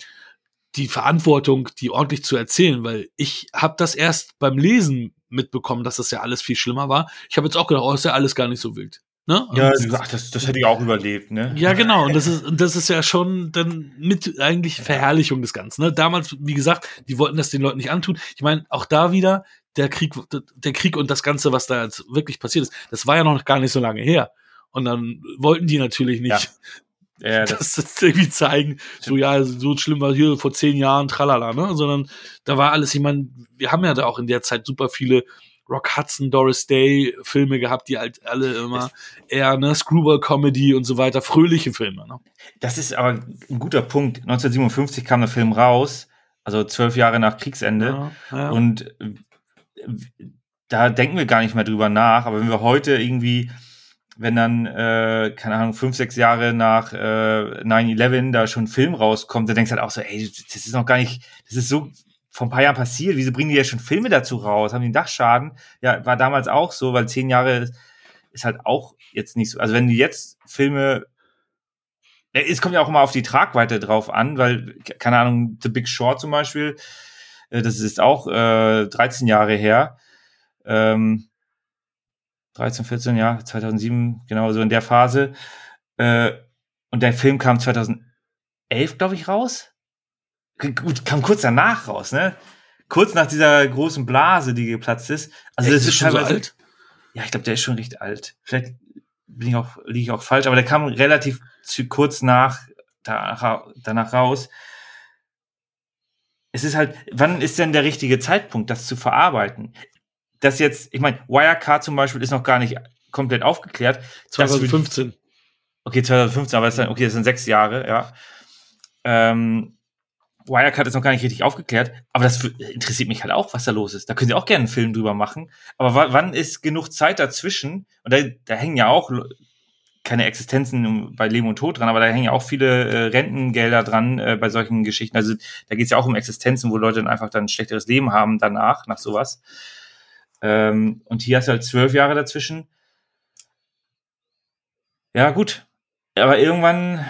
die Verantwortung, die ordentlich zu erzählen, weil ich habe das erst beim Lesen mitbekommen, dass das ja alles viel schlimmer war. Ich habe jetzt auch gedacht, oh, ist ja alles gar nicht so wild. Ne? Ja, ach, das, das hätte ich auch überlebt, ne? ja, genau. Und das ist, das ist ja schon dann mit eigentlich Verherrlichung des Ganzen. Ne? Damals, wie gesagt, die wollten das den Leuten nicht antun. Ich meine, auch da wieder, der Krieg, der Krieg und das Ganze, was da jetzt wirklich passiert ist, das war ja noch gar nicht so lange her. Und dann wollten die natürlich nicht, Ja, das, dass das irgendwie zeigen, so ja, so schlimm war hier vor zehn Jahren, tralala, ne? Sondern da war alles, ich meine, wir haben ja da auch in der Zeit super viele Rock Hudson, Doris Day Filme gehabt, die halt alle immer eher, ne, Screwball-Comedy und so weiter, fröhliche Filme, ne? das ist aber ein guter Punkt. 1957 kam der Film raus, also zwölf Jahre nach Kriegsende. Ja, ja. Und äh, da denken wir gar nicht mehr drüber nach. Aber wenn wir heute irgendwie, wenn dann, äh, keine Ahnung, fünf, sechs Jahre nach äh, 9-11 da schon ein Film rauskommt, dann denkst du halt auch so, ey, das ist noch gar nicht, das ist so vor ein paar Jahren passiert. Wieso bringen die ja schon Filme dazu raus? Haben die einen Dachschaden? Ja, war damals auch so, weil zehn Jahre ist halt auch jetzt nicht so. Also wenn die jetzt Filme ja, es kommt ja auch immer auf die Tragweite drauf an, weil, keine Ahnung, The Big Short zum Beispiel, äh, das ist auch äh, 13 Jahre her. Ähm, 13, 14, ja, 2007, genau so in der Phase. Äh, und der Film kam 2011, glaube ich, raus. Gut, kam kurz danach raus, ne? Kurz nach dieser großen Blase, die geplatzt ist. Also Echt, das ist schon so alt? ja, ich glaube, der ist schon recht alt. Vielleicht bin ich auch, liege ich auch falsch, aber der kam relativ zu kurz nach, da, danach raus. Es ist halt, wann ist denn der richtige Zeitpunkt, das zu verarbeiten? Das jetzt, ich meine, Wirecard zum Beispiel ist noch gar nicht komplett aufgeklärt. Das für- 2015. Okay, 2015, aber das sind, okay, das sind sechs Jahre, ja. Ähm, Wirecard ist noch gar nicht richtig aufgeklärt, aber das interessiert mich halt auch, was da los ist. Da können sie auch gerne einen Film drüber machen. Aber wa- wann ist genug Zeit dazwischen? Und da, da hängen ja auch keine Existenzen bei Leben und Tod dran, aber da hängen ja auch viele äh, Rentengelder dran äh, bei solchen Geschichten. Also da geht es ja auch um Existenzen, wo Leute dann einfach dann ein schlechteres Leben haben danach, nach sowas. Ähm, und hier hast du halt zwölf Jahre dazwischen. Ja, gut. Aber irgendwann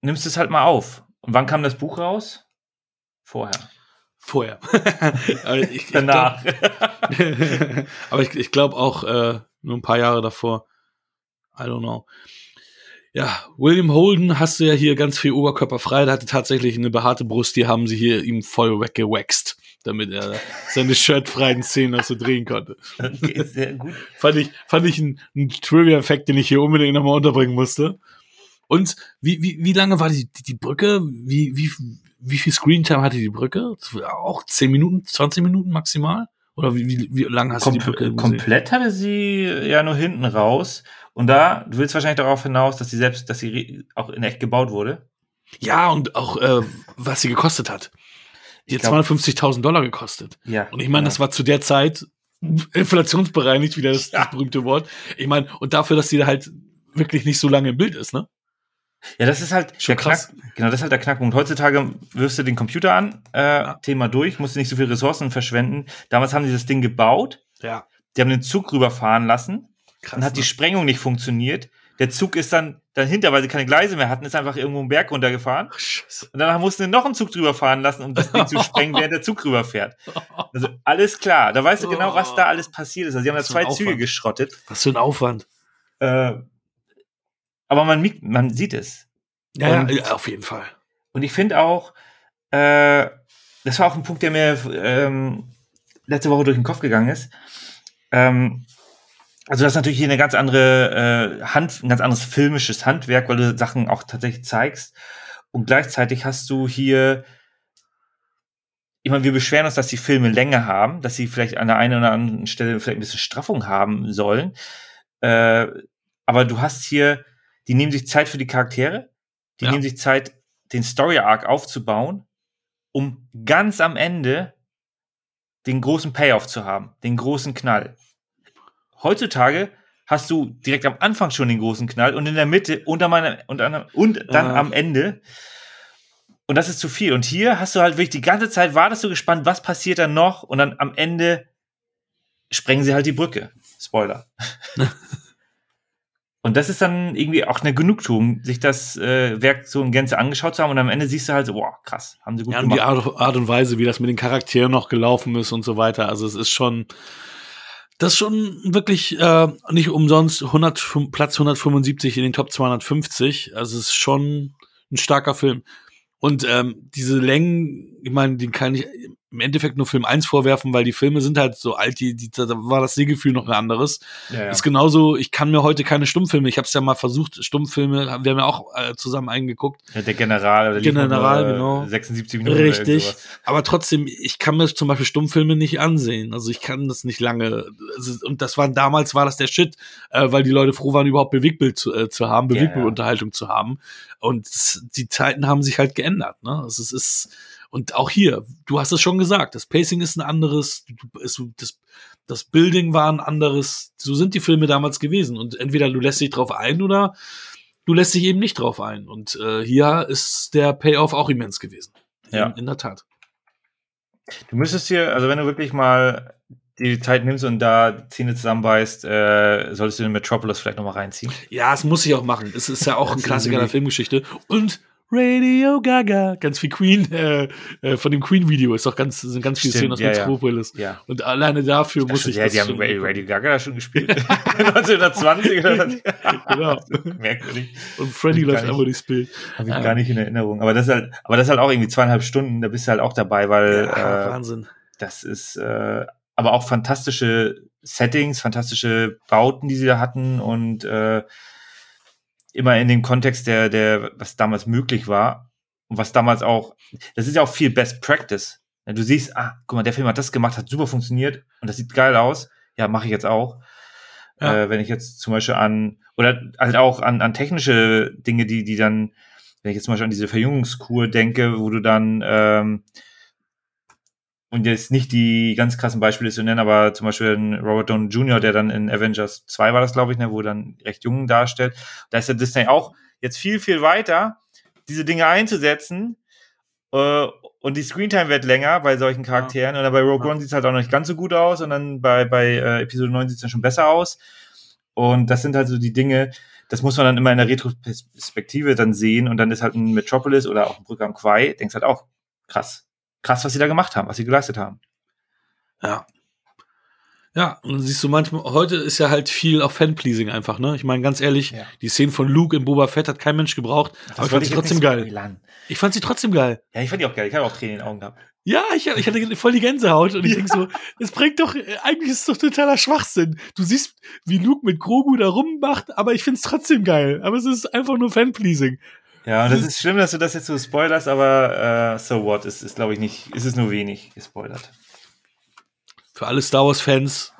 nimmst du es halt mal auf. Und wann kam das Buch raus? Vorher. Vorher. Aber ich, ich Danach. Glaub, aber ich, ich glaube auch äh, nur ein paar Jahre davor. I don't know. Ja, William Holden hast du ja hier ganz viel Oberkörper frei. Der hatte tatsächlich eine behaarte Brust. Die haben sie hier ihm voll weggewaxt. Damit er seine shirtfreien Szenen auch so drehen konnte. Okay, sehr gut. fand ich, fand ich einen, einen Trivia-Effekt, den ich hier unbedingt nochmal unterbringen musste. Und wie, wie, wie lange war die, die, Brücke? Wie, wie, wie viel Screentime hatte die Brücke? Auch 10 Minuten, 20 Minuten maximal? Oder wie, wie, wie lange hast Kom du die Brücke gesehen? komplett hatte sie ja nur hinten raus. Und da, du willst wahrscheinlich darauf hinaus, dass sie selbst, dass sie auch in echt gebaut wurde. Ja, und auch, äh, was sie gekostet hat. Die hat glaub- 250.000 Dollar gekostet. Ja. Und ich meine, das war zu der Zeit inflationsbereinigt, wieder das, Ja. das berühmte Wort. Ich meine, und dafür, dass die halt wirklich nicht so lange im Bild ist, ne? Ja, das ist halt Schon der krass. Knack, genau, das ist halt der Knackpunkt. Heutzutage wirfst du den Computer an, äh, Ja. Thema durch, musst du nicht so viele Ressourcen verschwenden. Damals haben sie das Ding gebaut, Ja. die haben den Zug rüberfahren lassen, Krass. dann hat die ne? Sprengung nicht funktioniert. Der Zug ist dann dahinter, weil sie keine Gleise mehr hatten, ist einfach irgendwo einen Berg runtergefahren. Ach. Und danach mussten sie noch einen Zug drüber fahren lassen, um das Ding zu sprengen, während der Zug rüberfährt. Also alles klar. Da weißt du genau, was da alles passiert ist. Also sie haben da zwei Züge geschrottet. Was für ein Aufwand. Äh, aber man, man sieht es. Ja, Und- ja, auf jeden Fall. Und ich finde auch, äh, das war auch ein Punkt, der mir ähm, letzte Woche durch den Kopf gegangen ist. Ähm, also das ist natürlich hier eine ganz andere äh, Hand, ein ganz anderes filmisches Handwerk, weil du Sachen auch tatsächlich zeigst. Und gleichzeitig hast du hier, ich meine, wir beschweren uns, dass die Filme Länge haben, dass sie vielleicht an der einen oder anderen Stelle vielleicht ein bisschen Straffung haben sollen. Äh, aber du hast hier, die nehmen sich Zeit für die Charaktere, die Ja. nehmen sich Zeit, den Story Arc aufzubauen, um ganz am Ende den großen Payoff zu haben, den großen Knall. Heutzutage hast du direkt am Anfang schon den großen Knall und in der Mitte und, am, und, an, und dann Ja. am Ende. Und das ist zu viel. Und hier hast du halt wirklich die ganze Zeit wartest du gespannt, was passiert dann noch und dann am Ende sprengen sie halt die Brücke. Spoiler. und das ist dann irgendwie auch eine Genugtuung, sich das äh, Werk so in Gänze angeschaut zu haben und am Ende siehst du halt so, wow, krass, haben sie gut Ja, und gemacht. die Art, Art und Weise, wie das mit den Charakteren noch gelaufen ist und so weiter. Also es ist schon, das ist schon wirklich äh, nicht umsonst 100, Platz 175 in den Top 250. Also es ist schon ein starker Film. Und ähm, diese Längen, ich meine, die kann ich im Endeffekt nur Film 1 vorwerfen, weil die Filme sind halt so alt, die, die, da war das Sehgefühl noch ein anderes. ja, ja. Ist genauso, ich kann mir heute keine Stummfilme, ich habe es ja mal versucht, Stummfilme, wir haben ja auch äh, zusammen eingeguckt, Ja, der General, der lief General, nur, äh, genau. 76 Minuten. oder Richtig. Aber trotzdem, ich kann mir zum Beispiel Stummfilme nicht ansehen. Also ich kann das nicht lange. Also, und das war damals war das der Shit, äh, weil die Leute froh waren, überhaupt Bewegtbild zu, äh, zu haben. Bewegtbildunterhaltung zu haben. Und die Zeiten haben sich halt geändert. Ne? Also es ist und auch hier, du hast es schon gesagt, das Pacing ist ein anderes, das, das Building war ein anderes. So sind die Filme damals gewesen. Und entweder du lässt dich drauf ein oder du lässt dich eben nicht drauf ein. Und äh, hier ist der Payoff auch immens gewesen. Ja. In, in der Tat. Du müsstest hier, also wenn du wirklich mal die Zeit nimmst und da Zähne zusammenbeißt, äh, solltest du den Metropolis vielleicht nochmal reinziehen. Ja, es muss ich auch machen. Es ist ja auch Das ein Klassiker der Filmgeschichte. Und Radio Gaga, ganz viel Queen, äh, äh, von dem Queen-Video ist doch ganz, sind ganz viele Stimmt, Szenen aus ja. Metropolis. Ja. Und alleine dafür muss ich ja, die haben Radio, Radio Gaga da schon gespielt. 1920 oder? Genau. Merkwürdig. Und Freddy läuft nicht. einfach durchs Bild. Habe ich Ja. gar nicht in Erinnerung. Aber das ist halt, aber das ist halt auch irgendwie zweieinhalb Stunden, da bist du halt auch dabei, weil Ja, äh, Wahnsinn. das ist äh, aber auch fantastische Settings, fantastische Bauten, die sie da hatten und äh, immer in dem Kontext der, der, was damals möglich war und was damals auch, das ist ja auch viel Best Practice. Du siehst, ah, guck mal, der Film hat das gemacht, hat super funktioniert und das sieht geil aus. Ja, mache ich jetzt auch. Ja. Äh, wenn ich jetzt zum Beispiel an, oder halt auch an, an technische Dinge, die, die dann, wenn ich jetzt zum Beispiel an diese Verjüngungskur denke, wo du dann, ähm, und jetzt nicht die ganz krassen Beispiele zu nennen, aber zum Beispiel Robert Downey Jr., der dann in Avengers 2 war das, glaube ich, ne, wo er dann recht jung darstellt. Da ist der Disney auch jetzt viel, viel weiter, diese Dinge einzusetzen. Äh, und die Screentime wird länger bei solchen Charakteren. Und dann bei Rogue Ja. One sieht es halt auch noch nicht ganz so gut aus. Und dann bei, bei äh, Episode 9 sieht es dann schon besser aus. Und das sind halt so die Dinge, das muss man dann immer in der Retroperspektive dann sehen. Und dann ist halt ein Metropolis oder auch ein Brücke am Quai, denkst halt auch, krass. Krass, was sie da gemacht haben, was sie geleistet haben. Ja. Ja, und dann siehst du manchmal, heute ist ja halt viel auch Fanpleasing einfach, ne? Ich meine, ganz ehrlich, Ja. die Szene von Luke in Boba Fett hat kein Mensch gebraucht, aber ich fand sie trotzdem geil. Spoilern. Ich fand sie trotzdem geil. Ja, ich fand die auch geil. Ich habe auch Tränen in den Augen gehabt. Ja, ich, ich hatte voll die Gänsehaut und ich ja. denke so, es bringt doch, eigentlich ist es doch totaler Schwachsinn. Du siehst, wie Luke mit Grogu da rummacht, aber ich find's trotzdem geil. Aber es ist einfach nur Fanpleasing. Ja, und das ist schlimm, dass du das jetzt so spoilerst, aber äh, so what, es ist, glaube ich, nicht, ist es nur wenig gespoilert. Für alle Star Wars-Fans,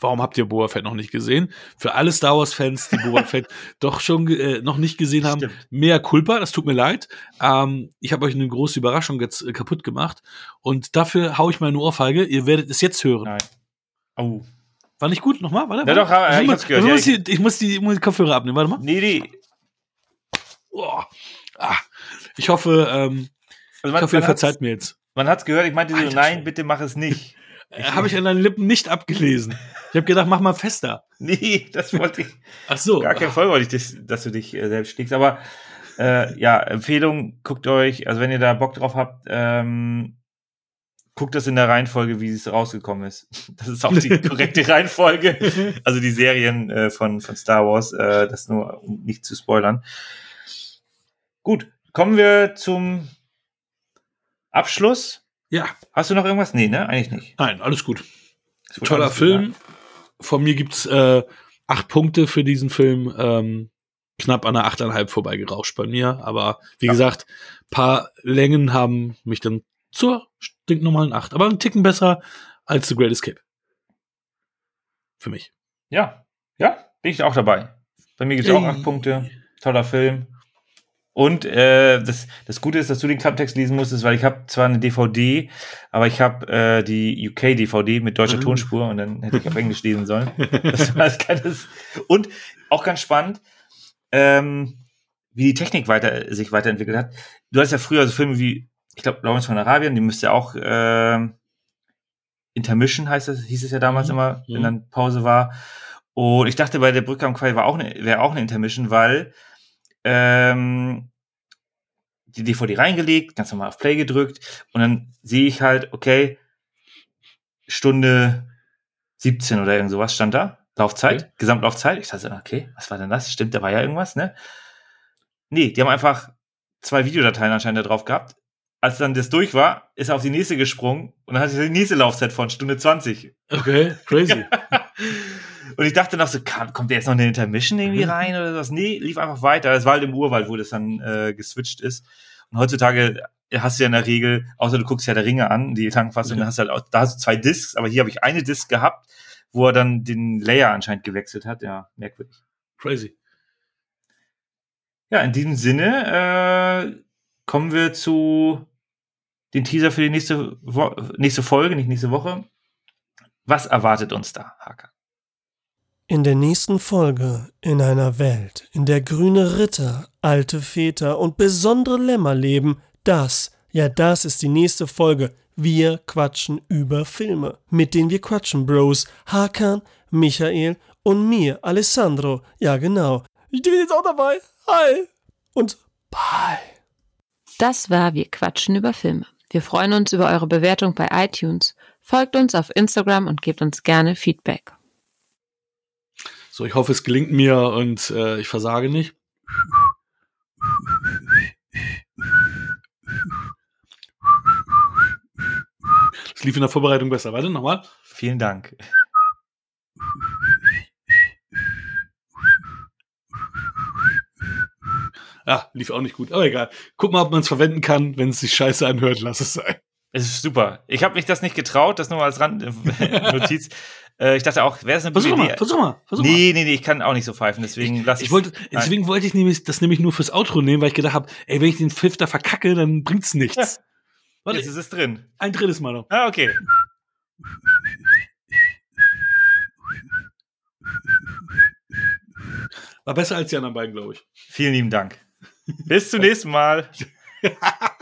warum habt ihr Boba Fett noch nicht gesehen? Für alle Star Wars-Fans, die Boba Fett doch schon äh, noch nicht gesehen haben, Stimmt. mehr Culpa, das tut mir leid. Ähm, ich habe euch eine große Überraschung jetzt äh, kaputt gemacht und dafür haue ich mal eine Ohrfeige. Ihr werdet es jetzt hören. Nein. Oh. War nicht gut? Nochmal? Warte, ja, doch, ich, ich, gehört, ich, muss die, ich, muss die, ich muss die Kopfhörer abnehmen. Warte mal. Nee, nee. Oh. Ah. Ich hoffe, ähm, also man, ich hoffe, ihr verzeiht mir jetzt. Man hat's gehört, ich meinte so, nein, bitte mach es nicht. Äh, habe ich an deinen Lippen nicht abgelesen. Ich habe gedacht, mach mal fester. Nee, das wollte ich. Ach so. Gar kein Fall wollte ich, dass du dich äh, selbst schlägst. Aber äh, ja, Empfehlung, guckt euch, also wenn ihr da Bock drauf habt, ähm, guckt das in der Reihenfolge, wie es rausgekommen ist. Das ist auch die korrekte Reihenfolge. Also die Serien äh, von, von Star Wars, äh, das nur, um nicht zu spoilern. Gut, kommen wir zum Abschluss. Ja. Hast du noch irgendwas? Nee, ne? Eigentlich nicht. Nein, alles gut. Toller Film. Gesagt. Von mir gibt's äh, acht Punkte für diesen Film. Ähm, knapp an der achteinhalb vorbeigerauscht bei mir. Aber wie ja. gesagt, paar Längen haben mich dann zur stinknormalen acht. Aber einen Ticken besser als The Great Escape. Für mich. Ja, ja, bin ich auch dabei. Bei mir gibt's auch acht Punkte. Toller Film. Und äh, das, das Gute ist, dass du den Klapptext lesen musstest, weil ich habe zwar eine DVD, aber ich habe äh, die UK-DVD mit deutscher mhm. Tonspur und dann hätte ich auf Englisch lesen sollen. Das war das kleines. Und auch ganz spannend, ähm, wie die Technik weiter, sich weiterentwickelt hat. Du hast ja früher so Filme wie, ich glaube, Lawrence von Arabien, die müsste ja auch äh, Intermission heißt das, hieß es ja damals mhm. immer, wenn mhm. dann Pause war. Und ich dachte, bei der Brücke am Quai war auch eine, wäre auch eine Intermission, weil ähm, die DVD reingelegt, ganz normal auf Play gedrückt und dann sehe ich halt, okay, Stunde 17 oder irgend sowas stand da. Laufzeit, okay. Gesamtlaufzeit. Ich dachte, okay, was war denn das? Stimmt, da war ja irgendwas, ne? Nee, die haben einfach zwei Videodateien anscheinend da drauf gehabt. Als dann das durch war, ist er auf die nächste gesprungen und dann hatte ich die nächste Laufzeit von Stunde 20. Okay, crazy. Und ich dachte noch so, kommt der jetzt noch eine Intermission irgendwie mhm. rein oder was? Nee, lief einfach weiter. Das war halt im Urwald, wo das dann äh, geswitcht ist. Und heutzutage hast du ja in der Regel, außer du guckst ja der Ringe an, die Langfassung, okay. dann hast du halt auch, da hast du zwei Discs, aber hier habe ich eine Disc gehabt, wo er dann den Layer anscheinend gewechselt hat. Ja, merkwürdig. Crazy. Ja, in diesem Sinne äh, kommen wir zu den Teaser für die nächste, Wo nächste Folge, nicht nächste Woche. Was erwartet uns da, Hakan? In der nächsten Folge, in einer Welt, in der grüne Ritter, alte Väter und besondere Lämmer leben, das, ja das ist die nächste Folge. Wir quatschen über Filme, mit denen wir quatschen, Bros. Hakan, Michael und mir, Alessandro. Ja genau. Ich bin jetzt auch dabei. Hi. Und bye. Das war Wir quatschen über Filme. Wir freuen uns über eure Bewertung bei iTunes. Folgt uns auf Instagram und gebt uns gerne Feedback. So, ich hoffe, es gelingt mir und äh, ich versage nicht. Das lief in der Vorbereitung besser. Warte, nochmal. Vielen Dank. Ja, lief auch nicht gut, aber egal. Guck mal, ob man es verwenden kann. Wenn es sich scheiße anhört, lass es sein. Es ist super. Ich habe mich das nicht getraut, das nur als Randnotiz. Äh, ich dachte auch, wäre es eine versuch Mal, versuch mal, versuch nee, nee, nee, ich kann auch nicht so pfeifen, deswegen lass ich. Wollte, deswegen wollte ich nämlich, das nämlich nur fürs Outro nehmen, weil ich gedacht habe, ey, wenn ich den Pfiff da verkacke, dann bringt's nichts. Ja. Warte, Jetzt ist es drin. Ein drittes Mal noch. Ah, okay. War besser als die anderen beiden, glaube ich. Vielen lieben Dank. Bis zum nächsten Mal.